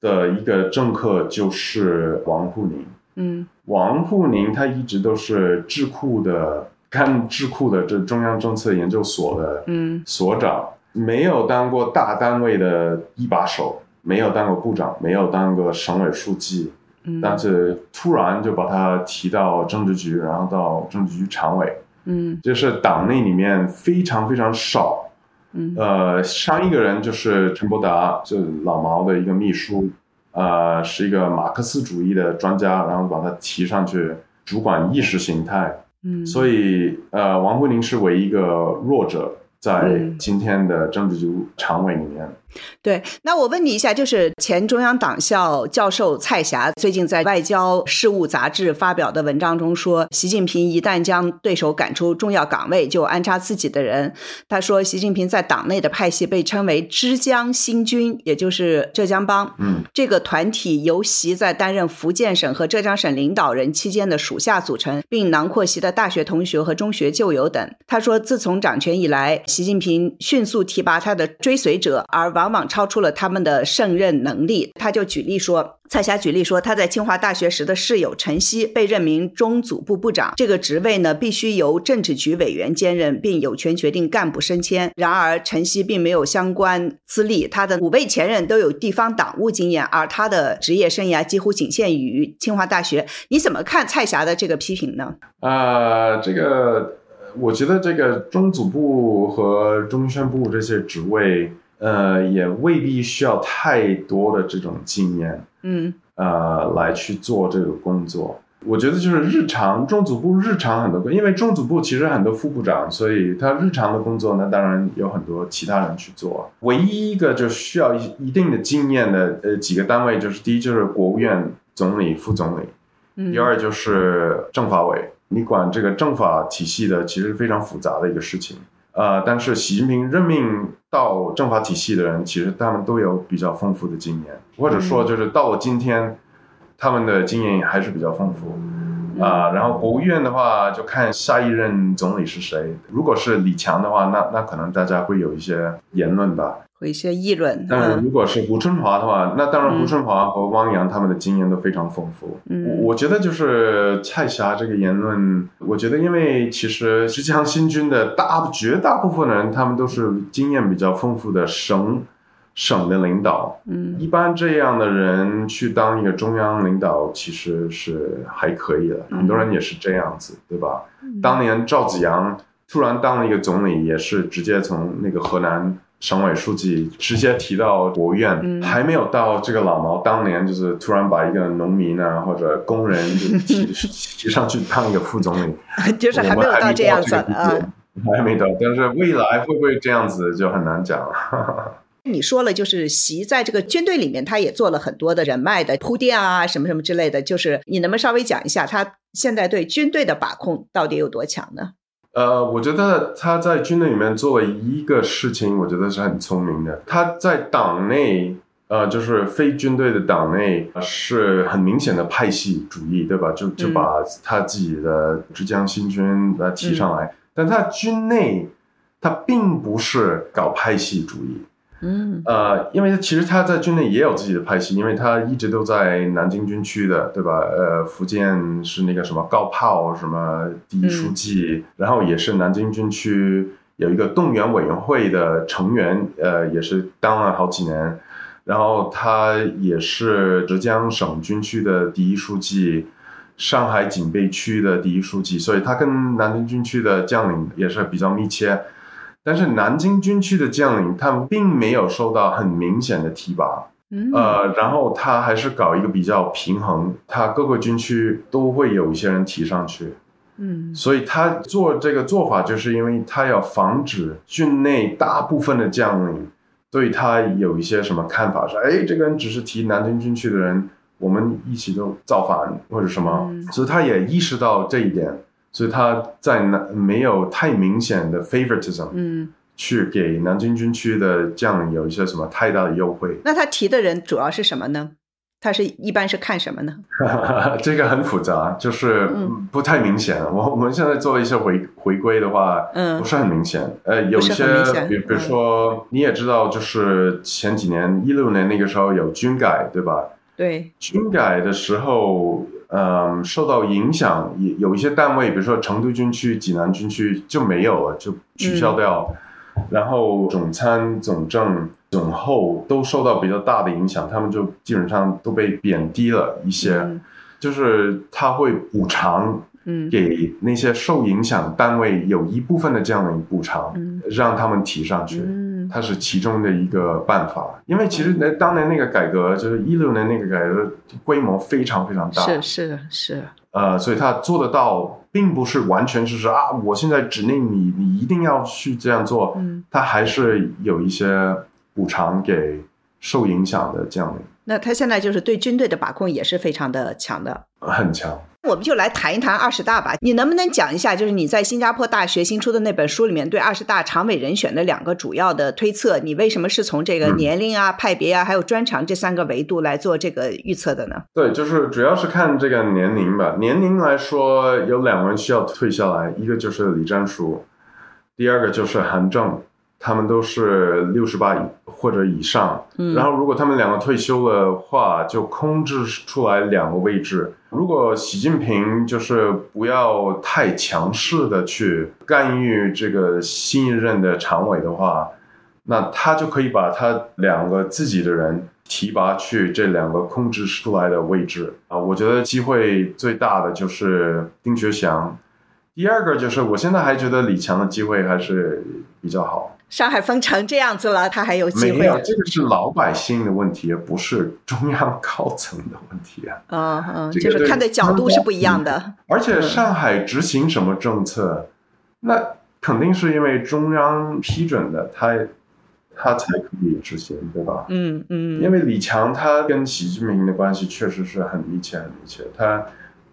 的一个政客，就是王沪宁。嗯，王沪宁他一直都是智库的。干智库的这中央政策研究所的嗯所长，没有当过大单位的一把手，没有当过部长，没有当过省委书记，但是突然就把他提到政治局，然后到政治局常委，嗯，就是党内里面非常非常少，嗯，呃，上一个人就是陈伯达，就老毛的一个秘书，呃，是一个马克思主义的专家，然后把他提上去主管意识形态。嗯，所以呃，王沪宁是唯一一个弱者。在今天的政治局常委里面，对，那我问你一下，就是前中央党校教授蔡霞最近在《外交事务》杂志发表的文章中说，习近平一旦将对手赶出重要岗位，就安插自己的人。他说，习近平在党内的派系被称为“枝江新军”，也就是浙江帮。嗯，这个团体由习在担任福建省和浙江省领导人期间的属下组成，并囊括习的大学同学和中学旧友等。他说，自从掌权以来。习近平迅速提拔他的追随者，而往往超出了他们的胜任能力。他就举例说，蔡霞举例说，他在清华大学时的室友陈希被任命中组部部长，这个职位呢必须由政治局委员兼任，并有权决定干部升迁。然而，陈希并没有相关资历，他的五位前任都有地方党务经验，而他的职业生涯几乎仅限于清华大学。你怎么看蔡霞的这个批评呢？啊，这个。我觉得这个中组部和中宣部这些职位，呃，也未必需要太多的这种经验，嗯，呃，来去做这个工作。我觉得就是日常中组部日常很多，因为中组部其实很多副部长，所以他日常的工作呢当然有很多其他人去做。唯一一个就需要一一定的经验的，呃，几个单位就是第一就是国务院总理、副总理，第二就是政法委。你管这个政法体系的，其实非常复杂的一个事情，呃，但是习近平任命到政法体系的人，其实他们都有比较丰富的经验，或者说就是到了今天，他们的经验还是比较丰富，啊，然后国务院的话，就看下一任总理是谁，如果是李强的话，那那可能大家会有一些言论吧。有一些议论，但是如果是胡春华的话，那当然胡春华和汪洋他们的经验都非常丰富。嗯，我觉得就是蔡霞这个言论，我觉得因为其实实际上新军的大绝大部分人，他们都是经验比较丰富的省省的领导。嗯，一般这样的人去当一个中央领导，其实是还可以的。很多人也是这样子，对吧？当年赵子阳突然当了一个总理，也是直接从那个河南。省委书记直接提到国务院，还没有到这个老毛当年就是突然把一个农民啊或者工人就提 [LAUGHS] 提上去当一个副总理，[LAUGHS] 就是还没有到这样子啊，还没到，但是未来会不会这样子就很难讲了。你说了，就是习在这个军队里面，他也做了很多的人脉的铺垫啊，什么什么之类的，就是你能不能稍微讲一下，他现在对军队的把控到底有多强呢？呃，我觉得他在军队里面做了一个事情，我觉得是很聪明的。他在党内，呃，就是非军队的党内是很明显的派系主义，对吧？就就把他自己的浙江新军呃提上来，但他军内他并不是搞派系主义。嗯，呃，因为其实他在军内也有自己的派系，因为他一直都在南京军区的，对吧？呃，福建是那个什么高炮什么第一书记，然后也是南京军区有一个动员委员会的成员，呃，也是当了好几年，然后他也是浙江省军区的第一书记，上海警备区的第一书记，所以他跟南京军区的将领也是比较密切。但是南京军区的将领，他们并没有受到很明显的提拔，呃，然后他还是搞一个比较平衡，他各个军区都会有一些人提上去，嗯，所以他做这个做法，就是因为他要防止军内大部分的将领对他有一些什么看法，说，哎，这个人只是提南京军区的人，我们一起都造反或者什么，所以他也意识到这一点。所以他在南没有太明显的 favoritism，嗯，去给南京军区的将领有一些什么太大的优惠。那他提的人主要是什么呢？他是一般是看什么呢？[LAUGHS] 这个很复杂，就是不太明显。我我们现在做一些回回归的话，嗯，不是很明显。呃，有些比比如说你也知道，就是前几年一六年那个时候有军改，对吧？对，军改的时候。嗯，受到影响，有有一些单位，比如说成都军区、济南军区就没有了，就取消掉。然后总参、总政、总后都受到比较大的影响，他们就基本上都被贬低了一些。就是他会补偿，嗯，给那些受影响单位有一部分的这样的补偿，让他们提上去。它是其中的一个办法，因为其实那当年那个改革就是一六年那个改革规模非常非常大，是是是，呃，所以他做得到，并不是完全就是啊，我现在指令你，你一定要去这样做，嗯，他还是有一些补偿给受影响的将领。那他现在就是对军队的把控也是非常的强的，很强。我们就来谈一谈二十大吧。你能不能讲一下，就是你在新加坡大学新出的那本书里面对二十大常委人选的两个主要的推测？你为什么是从这个年龄啊、派别啊，还有专长这三个维度来做这个预测的呢？对，就是主要是看这个年龄吧。年龄来说，有两个人需要退下来，一个就是李战书，第二个就是韩正。他们都是六十八以或者以上，然后如果他们两个退休的话，就空置出来两个位置。如果习近平就是不要太强势的去干预这个新一任的常委的话，那他就可以把他两个自己的人提拔去这两个空置出来的位置啊。我觉得机会最大的就是丁学祥，第二个就是我现在还觉得李强的机会还是比较好。上海封成这样子了，他还有机会？没有，这个是老百姓的问题，不是中央高层的问题啊。嗯嗯，就是看的角度是不一样的。而且上海执行什么政策，那肯定是因为中央批准的，他他才可以执行，对吧？嗯嗯。因为李强他跟习近平的关系确实是很密切很密切，他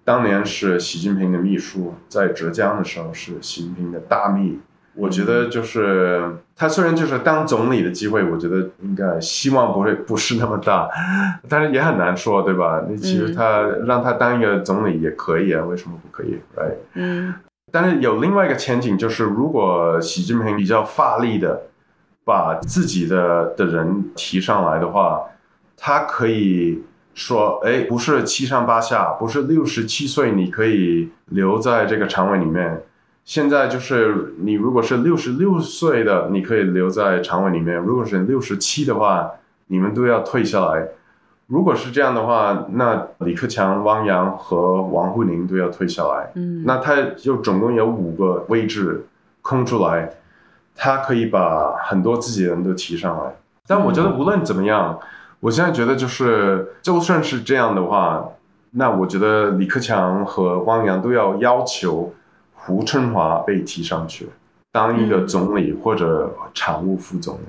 当年是习近平的秘书，在浙江的时候是习近平的大秘。我觉得就是他虽然就是当总理的机会，我觉得应该希望不会不是那么大，[LAUGHS] 但是也很难说，对吧？那其实他让他当一个总理也可以啊，为什么不可以？Right？嗯。但是有另外一个前景，就是如果习近平比较发力的把自己的的人提上来的话，他可以说：“哎，不是七上八下，不是六十七岁，你可以留在这个常委里面。”现在就是你，如果是六十六岁的，你可以留在常委里面；如果是六十七的话，你们都要退下来。如果是这样的话，那李克强、汪洋和王沪宁都要退下来。嗯，那他就总共有五个位置空出来，他可以把很多自己人都提上来。但我觉得无论怎么样，我现在觉得就是，就算是这样的话，那我觉得李克强和汪洋都要要求。胡春华被提上去当一个总理或者常务副总理，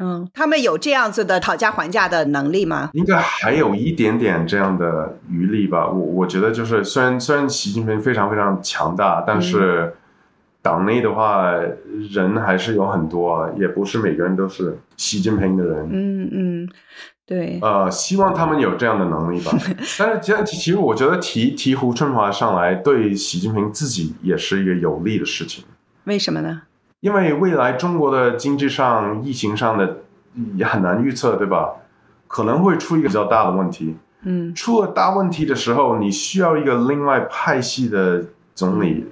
嗯，他们有这样子的讨价还价的能力吗？应该还有一点点这样的余力吧。我我觉得就是，虽然虽然习近平非常非常强大，但是党内的话人还是有很多，也不是每个人都是习近平的人。嗯嗯。对，呃，希望他们有这样的能力吧。[LAUGHS] 但是，其实其实我觉得提提胡春华上来，对习近平自己也是一个有利的事情。为什么呢？因为未来中国的经济上、疫情上的也很难预测，对吧？可能会出一个比较大的问题。嗯，出了大问题的时候，你需要一个另外派系的总理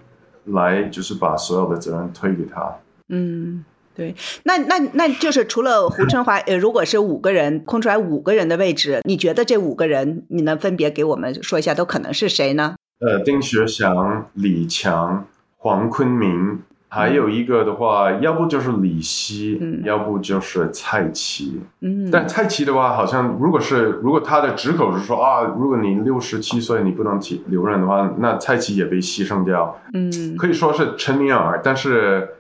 来，就是把所有的责任推给他。嗯。对，那那那就是除了胡春华，呃，如果是五个人空出来五个人的位置，你觉得这五个人你能分别给我们说一下，都可能是谁呢？呃，丁学祥、李强、黄坤明，还有一个的话，要不就是李希，嗯要不就是蔡奇。嗯，但蔡奇的话，好像如果是如果他的直口是说啊，如果你六十七岁你不能提留任的话，那蔡奇也被牺牲掉。嗯可以说是陈明尔，但是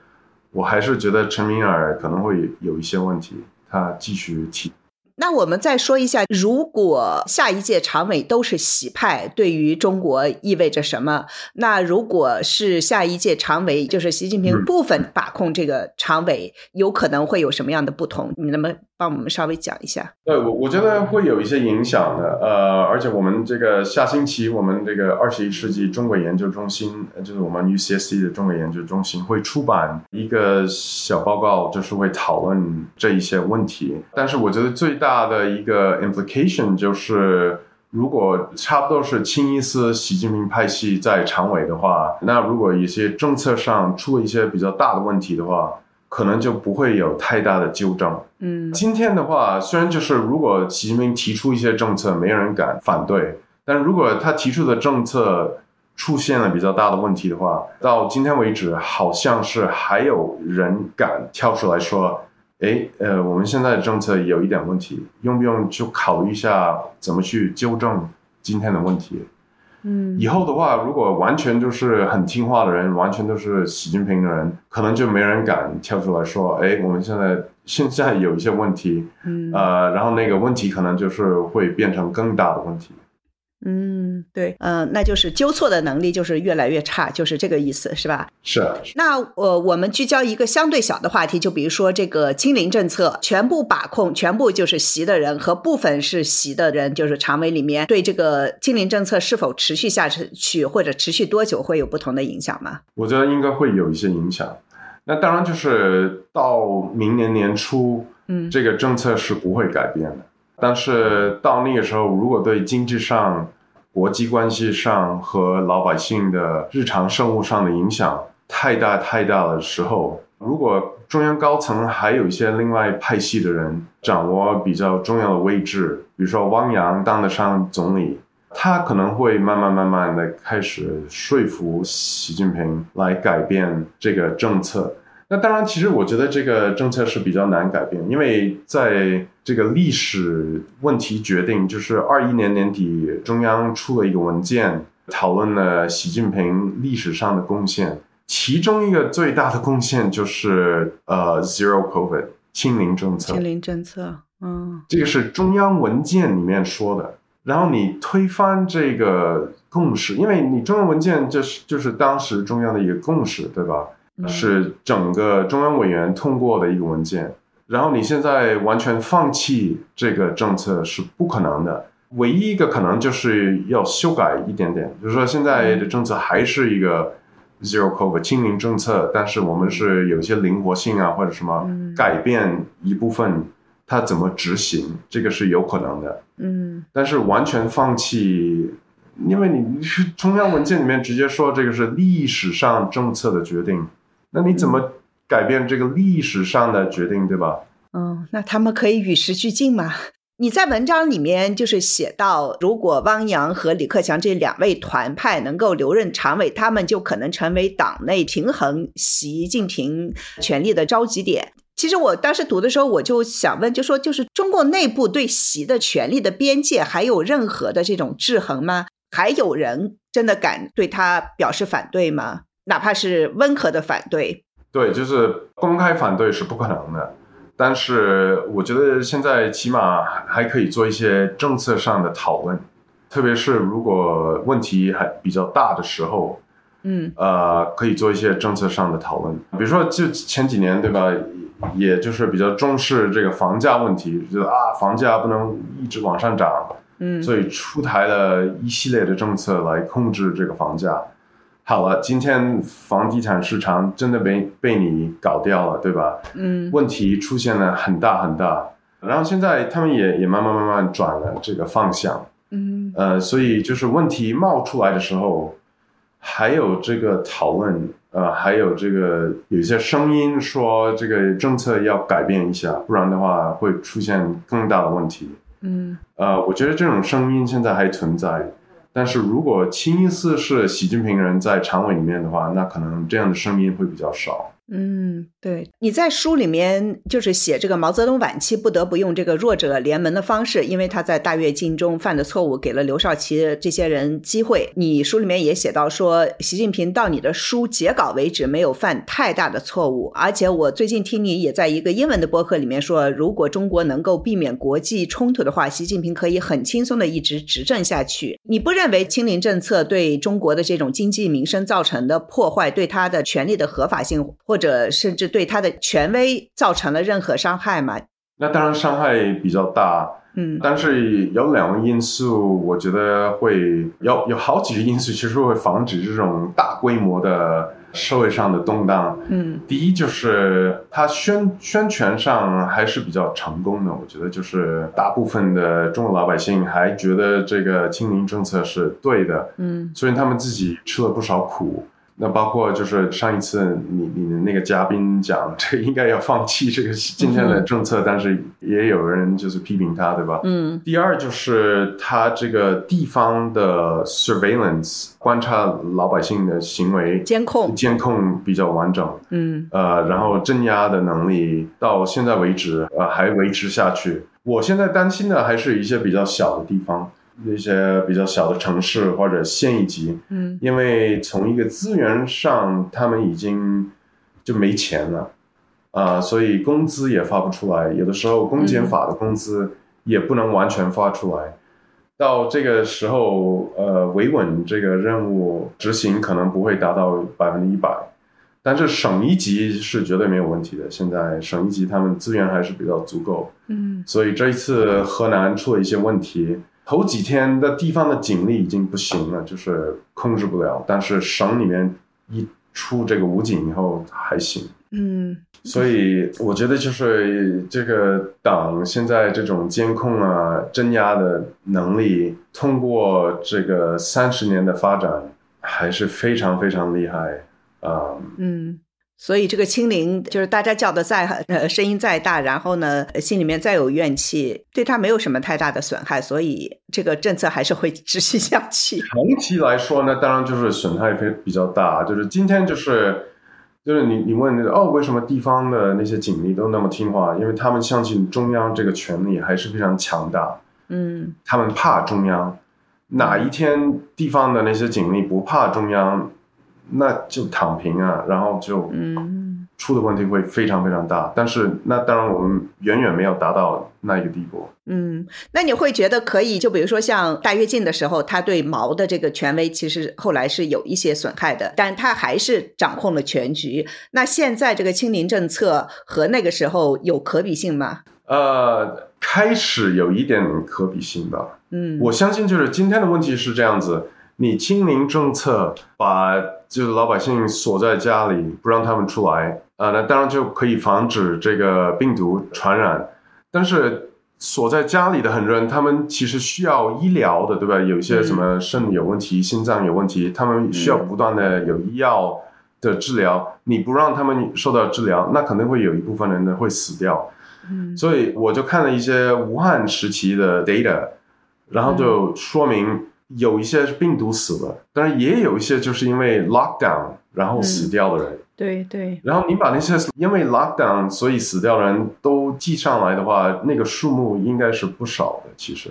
我还是觉得陈明尔可能会有一些问题，他继续提。那我们再说一下，如果下一届常委都是习派，对于中国意味着什么？那如果是下一届常委就是习近平嗯部分把控这个常委，有可能会有什么样的不同？你能不能帮我们稍微讲一下？对我，我觉得会有一些影响的。呃，而且我们这个下星期，我们这个二十一世纪中国研究中心，就是我们 UCSC 的中国研究中心会出版一个小报告，就是会讨论这一些问题。但是我觉得最大的一个 implication 就是。如果差不多是清一色习近平派系在常委的话，那如果一些政策上出了一些比较大的问题的话，可能就不会有太大的纠正。嗯今天的话，虽然就是如果习近平提出一些政策，没人敢反对，但如果他提出的政策出现了比较大的问题的话，到今天为止，好像是还有人敢跳出来说，哎，呃，我们现在的政策有一点问题，用不用就考虑一下怎么去纠正今天的问题？嗯以后的话，如果完全就是很听话的人，完全都是习近平的人，可能就没人敢跳出来说，哎，我们现在现在有一些问题，嗯呃，然后那个问题可能就是会变成更大的问题。嗯，对，嗯、那就是纠错的能力就是越来越差，就是这个意思，是吧？是啊，那呃，我们聚焦一个相对小的话题，就比如说这个清零政策，全部把控，全部就是习的人和部分是习的人，就是常委里面对这个清零政策是否持续下去或者持续多久会有不同的影响吗？我觉得应该会有一些影响。那当然就是到明年年初，嗯这个政策是不会改变的。但是到那个时候，如果对经济上、国际关系上和老百姓的日常生活上的影响太大太大的时候，如果中央高层还有一些另外派系的人掌握比较重要的位置，比如说汪洋当得上总理，他可能会慢慢慢慢的开始说服习近平来改变这个政策。那当然，其实我觉得这个政策是比较难改变，因为在这个历史问题决定，就是二一年年底中央出了一个文件，讨论了习近平历史上的贡献，其中一个最大的贡献就是呃 zero covid 清零政策。清零政策，嗯这个是中央文件里面说的。然后你推翻这个共识，因为你中央文件就是就是当时中央的一个共识，对吧？嗯是整个中央委员通过的一个文件。然后你现在完全放弃这个政策是不可能的，唯一一个可能就是要修改一点点，就是说现在的政策还是一个 zero covid 清零政策，但是我们是有一些灵活性啊，或者什么嗯改变一部分它怎么执行，这个是有可能的。嗯但是完全放弃，因为你是 [LAUGHS] 中央文件里面直接说这个是历史上政策的决定，那你怎么改变这个历史上的决定，对吧？嗯，那他们可以与时俱进吗？你在文章里面就是写到，如果汪洋和李克强这两位团派能够留任常委，他们就可能成为党内平衡习近平权力的召集点。其实我当时读的时候，我就想问，就说就是中共内部对习的权力的边界还有任何的这种制衡吗？还有人真的敢对他表示反对吗？哪怕是温和的反对？对，就是公开反对是不可能的。但是我觉得现在起码还可以做一些政策上的讨论，特别是如果问题还比较大的时候，嗯呃，可以做一些政策上的讨论，比如说就前几年对吧，也就是比较重视这个房价问题，觉得啊房价不能一直往上涨，嗯所以出台了一系列的政策来控制这个房价。好了，今天房地产市场真的被被你搞掉了，对吧？嗯，问题出现了很大很大，然后现在他们也也慢慢慢慢转了这个方向，嗯，呃，所以就是问题冒出来的时候，还有这个讨论，呃，还有这个有一些声音说这个政策要改变一下，不然的话会出现更大的问题。嗯，呃，我觉得这种声音现在还存在，但是如果清一色是习近平人在常委里面的话，那可能这样的声音会比较少。嗯，对，你在书里面就是写这个毛泽东晚期不得不用这个弱者联盟的方式，因为他在大跃进中犯的错误，给了刘少奇这些人机会。你书里面也写到说，习近平到你的书截稿为止没有犯太大的错误，而且我最近听你也在一个英文的博客里面说，如果中国能够避免国际冲突的话，习近平可以很轻松的一直执政下去。你不认为清零政策对中国的这种经济民生造成的破坏，对他的权利的合法性？或者甚至对他的权威造成了任何伤害吗？那当然伤害比较大，嗯，但是有两个因素，我觉得会有有好几个因素，其实会防止这种大规模的社会上的动荡。嗯，第一就是他宣宣传上还是比较成功的，我觉得就是大部分的中国老百姓还觉得这个清零政策是对的，嗯，所以他们自己吃了不少苦。那包括就是上一次你你的那个嘉宾讲，[LAUGHS] 这应该要放弃这个今天的政策，但是也有人就是批评他，对吧？嗯。第二就是他这个地方的 surveillance 观察老百姓的行为监控监控比较完整，嗯呃，然后镇压的能力到现在为止呃还维持下去。我现在担心的还是一些比较小的地方。那些比较小的城市或者县一级，嗯，因为从一个资源上，他们已经就没钱了，啊，所以工资也发不出来。有的时候，公检法的工资也不能完全发出来。到这个时候，呃，维稳这个任务执行可能不会达到百分之一百，但是省一级是绝对没有问题的。现在省一级他们资源还是比较足够，嗯，所以这一次河南出了一些问题。头几天的地方的警力已经不行了，就是控制不了。但是省里面一出这个武警以后还行，嗯，所以我觉得就是这个党现在这种监控啊、镇压的能力，通过这个三十年的发展，还是非常非常厉害啊。嗯。所以这个清零就是大家叫的再 [LAUGHS] 呃声音再大，然后呢心里面再有怨气，对他没有什么太大的损害，所以这个政策还是会持续下去。长期来说呢，当然就是损害非比较大。就是今天就是就是你你问哦，为什么地方的那些警力都那么听话？因为他们相信中央这个权力还是非常强大。嗯，他们怕中央，哪一天地方的那些警力不怕中央？那就躺平啊，然后就嗯出的问题会非常非常大。但是那当然我们远远没有达到那一个地步。嗯，那你会觉得可以？就比如说像大跃进的时候，他对毛的这个权威其实后来是有一些损害的，但他还是掌控了全局。那现在这个清零政策和那个时候有可比性吗？呃，开始有一点可比性吧。嗯，我相信就是今天的问题是这样子。你清零政策把就是老百姓锁在家里，不让他们出来，啊，那当然就可以防止这个病毒传染。但是锁在家里的很多人，他们其实需要医疗的，对吧？有一些什么肾有问题、心脏有问题，他们需要不断的有医药的治疗。你不让他们受到治疗，那肯定会有一部分人呢会死掉。嗯，所以我就看了一些武汉时期的 data，然后就说明。有一些是病毒死了，但是也有一些就是因为 lockdown 然后死掉的人。对对。然后你把那些因为 lockdown 所以死掉的人都记上来的话，那个数目应该是不少的。其实，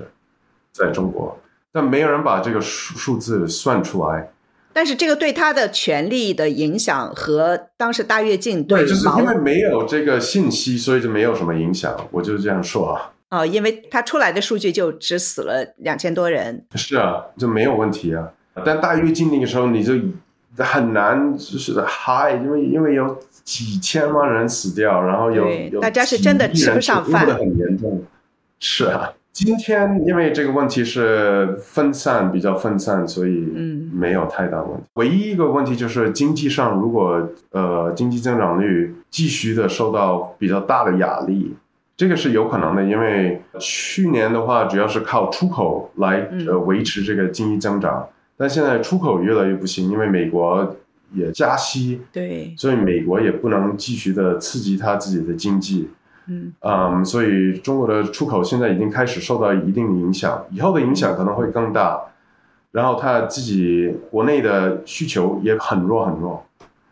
在中国，但没有人把这个数数字算出来。但是这个对他的权利的影响和当时大跃进对，就是因为没有这个信息，所以就没有什么影响。我就这样说啊。啊，因为它出来的数据就只死了两千多人，是啊，就没有问题啊。但大跃进那个时候，你就很难就是嗨，因为因为有几千万人死掉，然后有有大家是真的吃不上饭，很严重。是啊，今天因为这个问题是分散，比较分散，所以嗯没有太大问题。唯一一个问题就是经济上，如果呃经济增长率继续的受到比较大的压力，这个是有可能的。因为去年的话，主要是靠出口来嗯。呃维持这个经济增长，但现在出口越来越不行，因为美国也加息，对，所以美国也不能继续的刺激它自己的经济。嗯。嗯，所以中国的出口现在已经开始受到一定的影响，以后的影响可能会更大。然后他自己国内的需求也很弱很弱，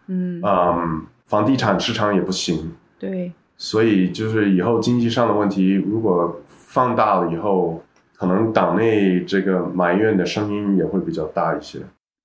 嗯，嗯，房地产市场也不行，对，所以就是以后经济上的问题如果放大了以后，可能党内这个埋怨的声音也会比较大一些。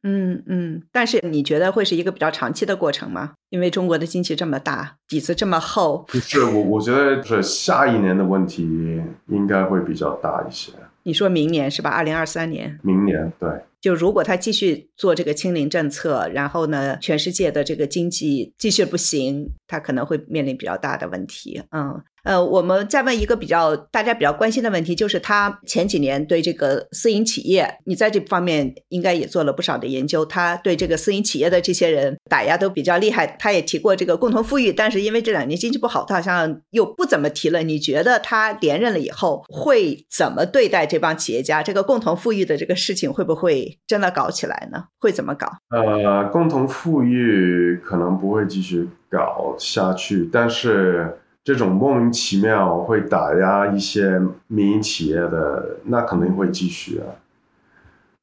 嗯嗯，但是你觉得会是一个比较长期的过程吗？因为中国的经济这么大，底子这么厚，不是我，我觉得是下一年的问题应该会比较大一些。你说明年是吧？二零二三年，明年对。就如果他继续做这个清零政策，然后呢，全世界的这个经济继续不行，他可能会面临比较大的问题。嗯，呃，我们再问一个比较大家比较关心的问题，就是他前几年对这个私营企业，你在这方面应该也做了不少的研究，他对这个私营企业的这些人打压都比较厉害。他也提过这个共同富裕，但是因为这两年经济不好，他好像又不怎么提了。你觉得他连任了以后会怎么对待这帮企业家？这个共同富裕的这个事情会不会真的搞起来呢？会怎么搞？呃，共同富裕可能不会继续搞下去，但是这种莫名其妙会打压一些民营企业的，那肯定会继续啊。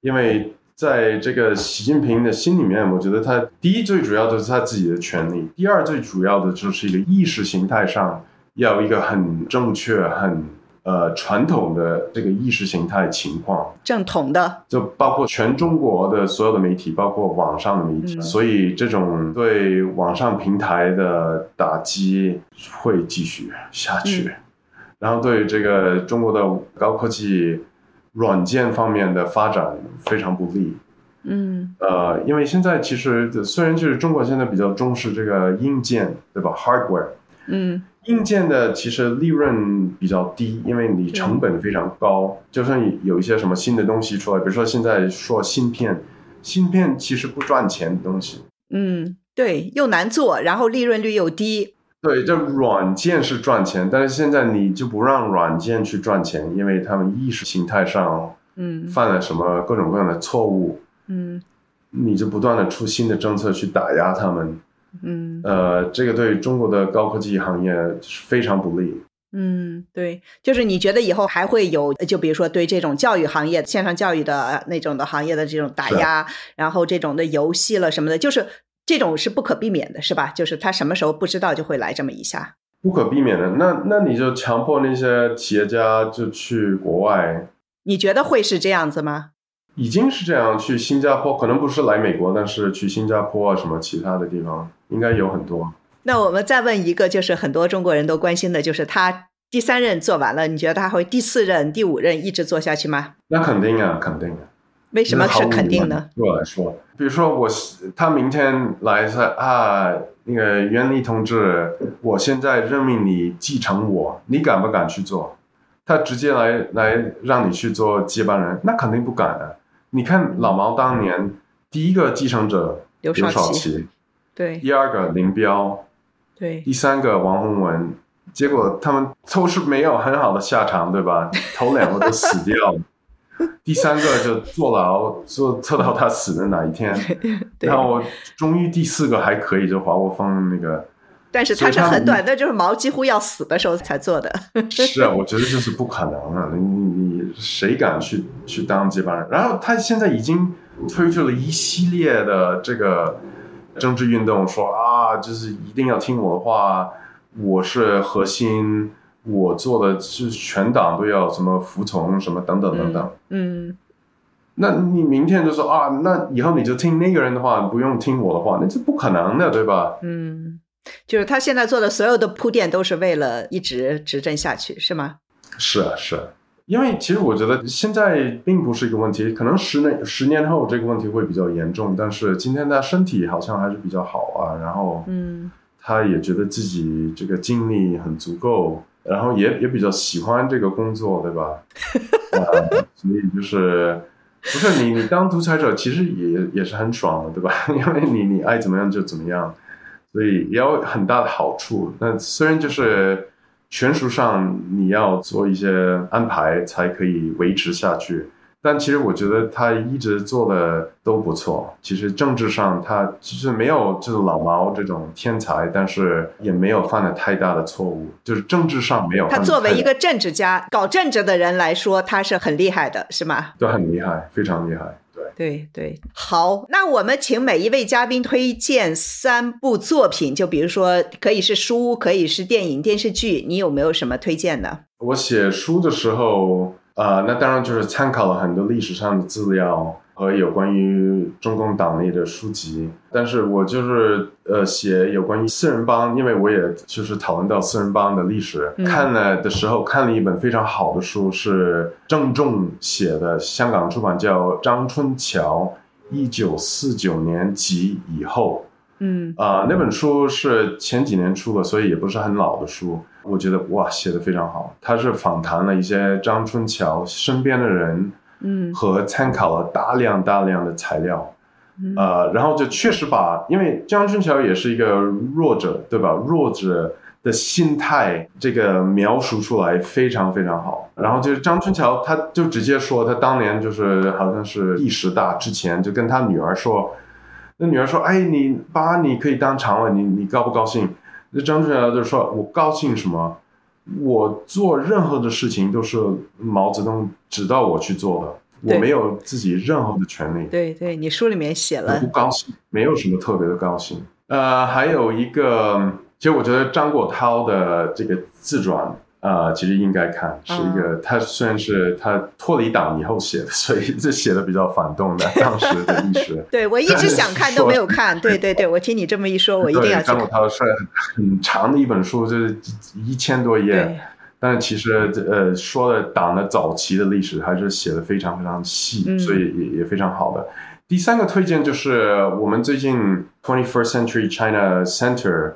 因为在这个习近平的心里面，我觉得他第一最主要的是他自己的权利，第二最主要的就是一个意识形态上要一个很正确、很呃传统的这个意识形态情况。正统的，就包括全中国的所有的媒体，包括网上的媒体，嗯。所以这种对网上平台的打击会继续下去，嗯然后对这个中国的高科技软件方面的发展非常不利。嗯。呃，因为现在其实虽然就是中国现在比较重视这个硬件，对吧？hardware，嗯硬件的其实利润比较低，因为你成本非常高。就算有一些什么新的东西出来，比如说现在说芯片，芯片其实不赚钱的东西。嗯，对，又难做，然后利润率又低。对，这软件是赚钱，但是现在你就不让软件去赚钱，因为他们意识形态上嗯犯了什么各种各样的错误，嗯你就不断的出新的政策去打压他们。嗯呃，这个对中国的高科技行业是非常不利。嗯，对，就是你觉得以后还会有，就比如说对这种教育行业、线上教育的呃那种的行业的这种打压，然后这种的游戏了什么的，就是这种是不可避免的，是吧？就是他什么时候不知道就会来这么一下。不可避免的，那那你就强迫那些企业家就去国外，你觉得会是这样子吗？已经是这样。去新加坡，可能不是来美国，但是去新加坡啊什么其他的地方，应该有很多。那我们再问一个，就是很多中国人都关心的，就是他第三任做完了，你觉得他会第四任、第五任一直做下去吗？那肯定啊，肯定啊。为什么是肯定呢？？对我来说，比如说我他明天来说啊，那个袁立同志，我现在任命你继承我，你敢不敢去做？他直接来来让你去做接班人，那肯定不敢的。你看老毛当年第一个继承者刘刘少少奇，对第二个林彪，对，第三个王洪文，结果他们都是没有很好的下场，对吧？头两个都死掉了，[LAUGHS] 第三个就坐牢，坐坐到他死的哪一天。然后终于第四个还可以，就华国锋那个。但是所以他们他是很短的，就是毛几乎要死的时候才做的。[LAUGHS] 是啊，我觉得这是不可能啊！你你你谁敢去去当接班人？然后他现在已经推出了一系列的这个政治运动，说啊，就是一定要听我的话，我是核心，我做的是全党都要什么服从，什么等等等等。嗯那你明天就说啊，那以后你就听那个人的话，不用听我的话，那这不可能的，对吧？嗯，就是他现在做的所有的铺垫都是为了一直执政下去，是吗？是啊，是啊，因为其实我觉得现在并不是一个问题，可能十年十年后这个问题会比较严重，但是今天他身体好像还是比较好啊，然后嗯他也觉得自己这个精力很足够，然后也也比较喜欢这个工作，对吧？呃，[LAUGHS] 所以就是不是你你当独裁者其实也也是很爽的，对吧？[LAUGHS] 因为你你爱怎么样就怎么样，所以也有很大的好处。那虽然就是权术上你要做一些安排才可以维持下去。但其实我觉得他一直做的都不错。其实政治上他其实没有就是老毛这种天才，但是也没有犯了太大的错误。就是政治上没有。他作为一个政治家、搞政治的人来说，他是很厉害的，是吗？都很厉害，非常厉害。对对对。好，那我们请每一位嘉宾推荐三部作品，就比如说可以是书，可以是电影、电视剧，你有没有什么推荐的？我写书的时候。啊，那当然就是参考了很多历史上的资料和有关于中共党内的书籍，但是我就是呃写有关于四人帮，因为我也就是讨论到四人帮的历史，看了的时候看了一本非常好的书，是郑重写的，香港出版叫《张春桥一九四九年及以后》。嗯啊，那本书是前几年出的，所以也不是很老的书。我觉得哇，写的非常好。他是访谈了一些张春桥身边的人，嗯，和参考了大量大量的材料，呃，然后就确实把，因为张春桥也是一个弱者，对吧？弱者的心态这个描述出来非常非常好。然后就是张春桥，他就直接说，他当年就是好像是第十大之前，就跟他女儿说。那女儿说：“哎，你爸你可以当常委，你你高不高兴？”那张春桥就说：“我高兴什么？我做任何的事情都是毛泽东指导我去做的，我没有自己任何的权利。”对对，你书里面写了，不高兴，没有什么特别的高兴。呃，还有一个，其实我觉得张国焘的这个自传。呃，其实应该看，是一个他虽然是他脱离党以后写的，[LAUGHS] 所以这写的比较反动的当时的历史。[LAUGHS] 对我一直想看 [LAUGHS] 都没有看，对对对，我听你这么一说，我一定要看。张国焘是很长的一本书，就是一千多页，但是其实呃说的党的早期的历史还是写的非常非常细，所以也也非常好的。第三个推荐就是我们最近 Twenty First Century China Center。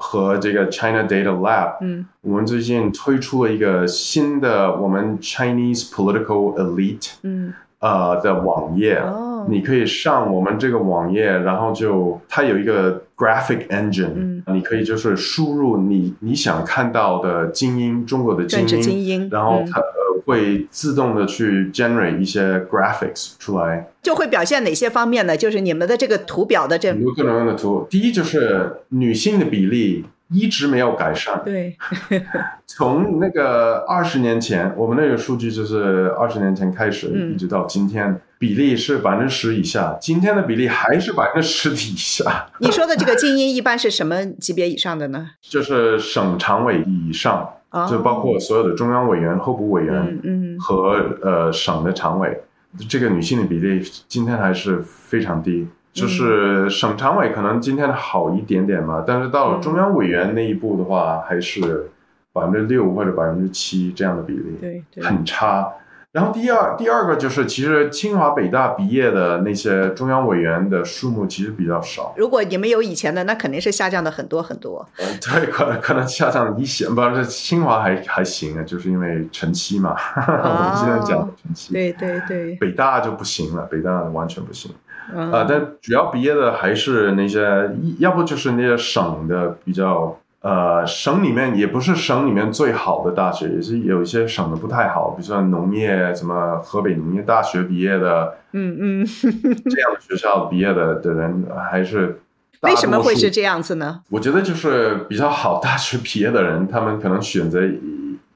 和这个 China Data Lab，嗯，我们最近推出了一个新的我们 Chinese Political Elite，嗯，呃的网页，哦，你可以上我们这个网页，然后就它有一个 graphic engine，嗯，你可以就是输入你你想看到的精英，中国的精英，精英，然后它呃。会自动的去 generate 一些 graphics 出来，就会表现哪些方面呢？就是你们的这个图表的这很多各种各样的图。第一就是女性的比例一直没有改善。对，[LAUGHS] 从那个二十年前，我们那个数据就是二十年前开始，一直到今天，比例是百分之十以下。今天的比例还是百分之十以下。你说的这个精英一般是什么级别以上的呢？[LAUGHS] 就是省常委以上。就包括所有的中央委员、候补委员和呃省的常委，这个女性的比例今天还是非常低。就是省常委可能今天好一点点嘛，但是到了中央委员那一步的话，还是百分之六或者百分之七这样的比例，对，很差。然后第二第二个就是，其实清华北大毕业的那些中央委员的数目其实比较少。如果你们有以前的，那肯定是下降的很多很多。嗯，对，可能可能下降一些，不是清华还还行啊，就是因为晨曦嘛。[LAUGHS] 我们现在讲晨曦。对对对。北大就不行了，北大完全不行。啊，但主要毕业的还是那些，要不就是那些省的比较。呃，省里面也不是省里面最好的大学，也是有一些省的不太好，比如说农业，什么河北农业大学毕业的，嗯嗯，[LAUGHS] 这样的学校毕业的的人还是为什么会是这样子呢？我觉得就是比较好大学毕业的人，他们可能选择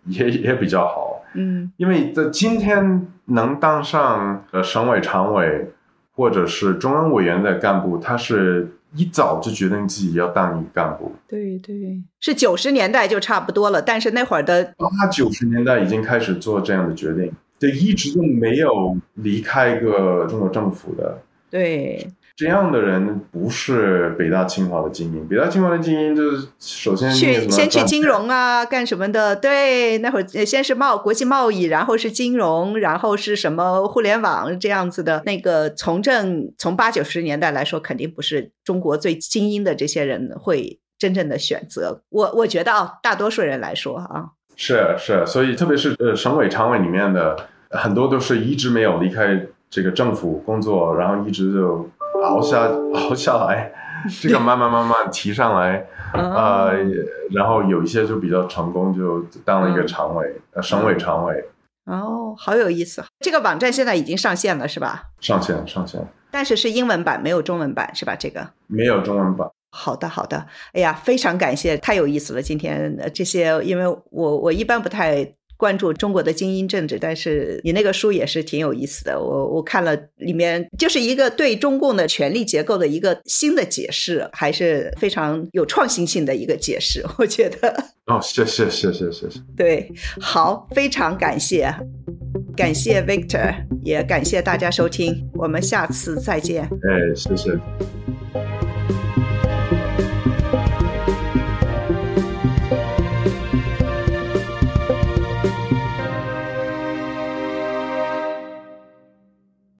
也也比较好，嗯，因为在今天能当上呃省委常委或者是中央委员的干部，他是。一早就决定自己要当一个干部，对对，是九十年代就差不多了。但是那会儿的八九十年代已经开始做这样的决定，对，一直都没有离开过中国政府的。对。这样的人不是北大清华的精英，北大清华的精英就是首先去先去金融啊，干什么的？对，那会儿先是贸国际贸易，然后是金融，然后是什么互联网这样子的。那个从政从八九十年代来说，肯定不是中国最精英的这些人会真正的选择。我我觉得啊，大多数人来说啊。是是，所以特别是呃省委常委里面的很多都是一直没有离开这个政府工作，然后一直就熬下熬下来，这个慢慢慢慢提上来，[LAUGHS] 呃，然后有一些就比较成功，就当了一个常委，呃省委常委。哦，好有意思！这个网站现在已经上线了，是吧？上线上线，但是是英文版，没有中文版，是吧？这个没有中文版。好的，好的。哎呀，非常感谢，太有意思了！今天这些，因为我我一般不太。关注中国的精英政治，但是你那个书也是挺有意思的。我我看了里面，就是一个对中共的权力结构的一个新的解释，还是非常有创新性的一个解释。我觉得哦，谢谢谢谢谢谢。[LAUGHS] 对，好，非常感谢，感谢 Victor，也感谢大家收听，我们下次再见。哎，谢谢。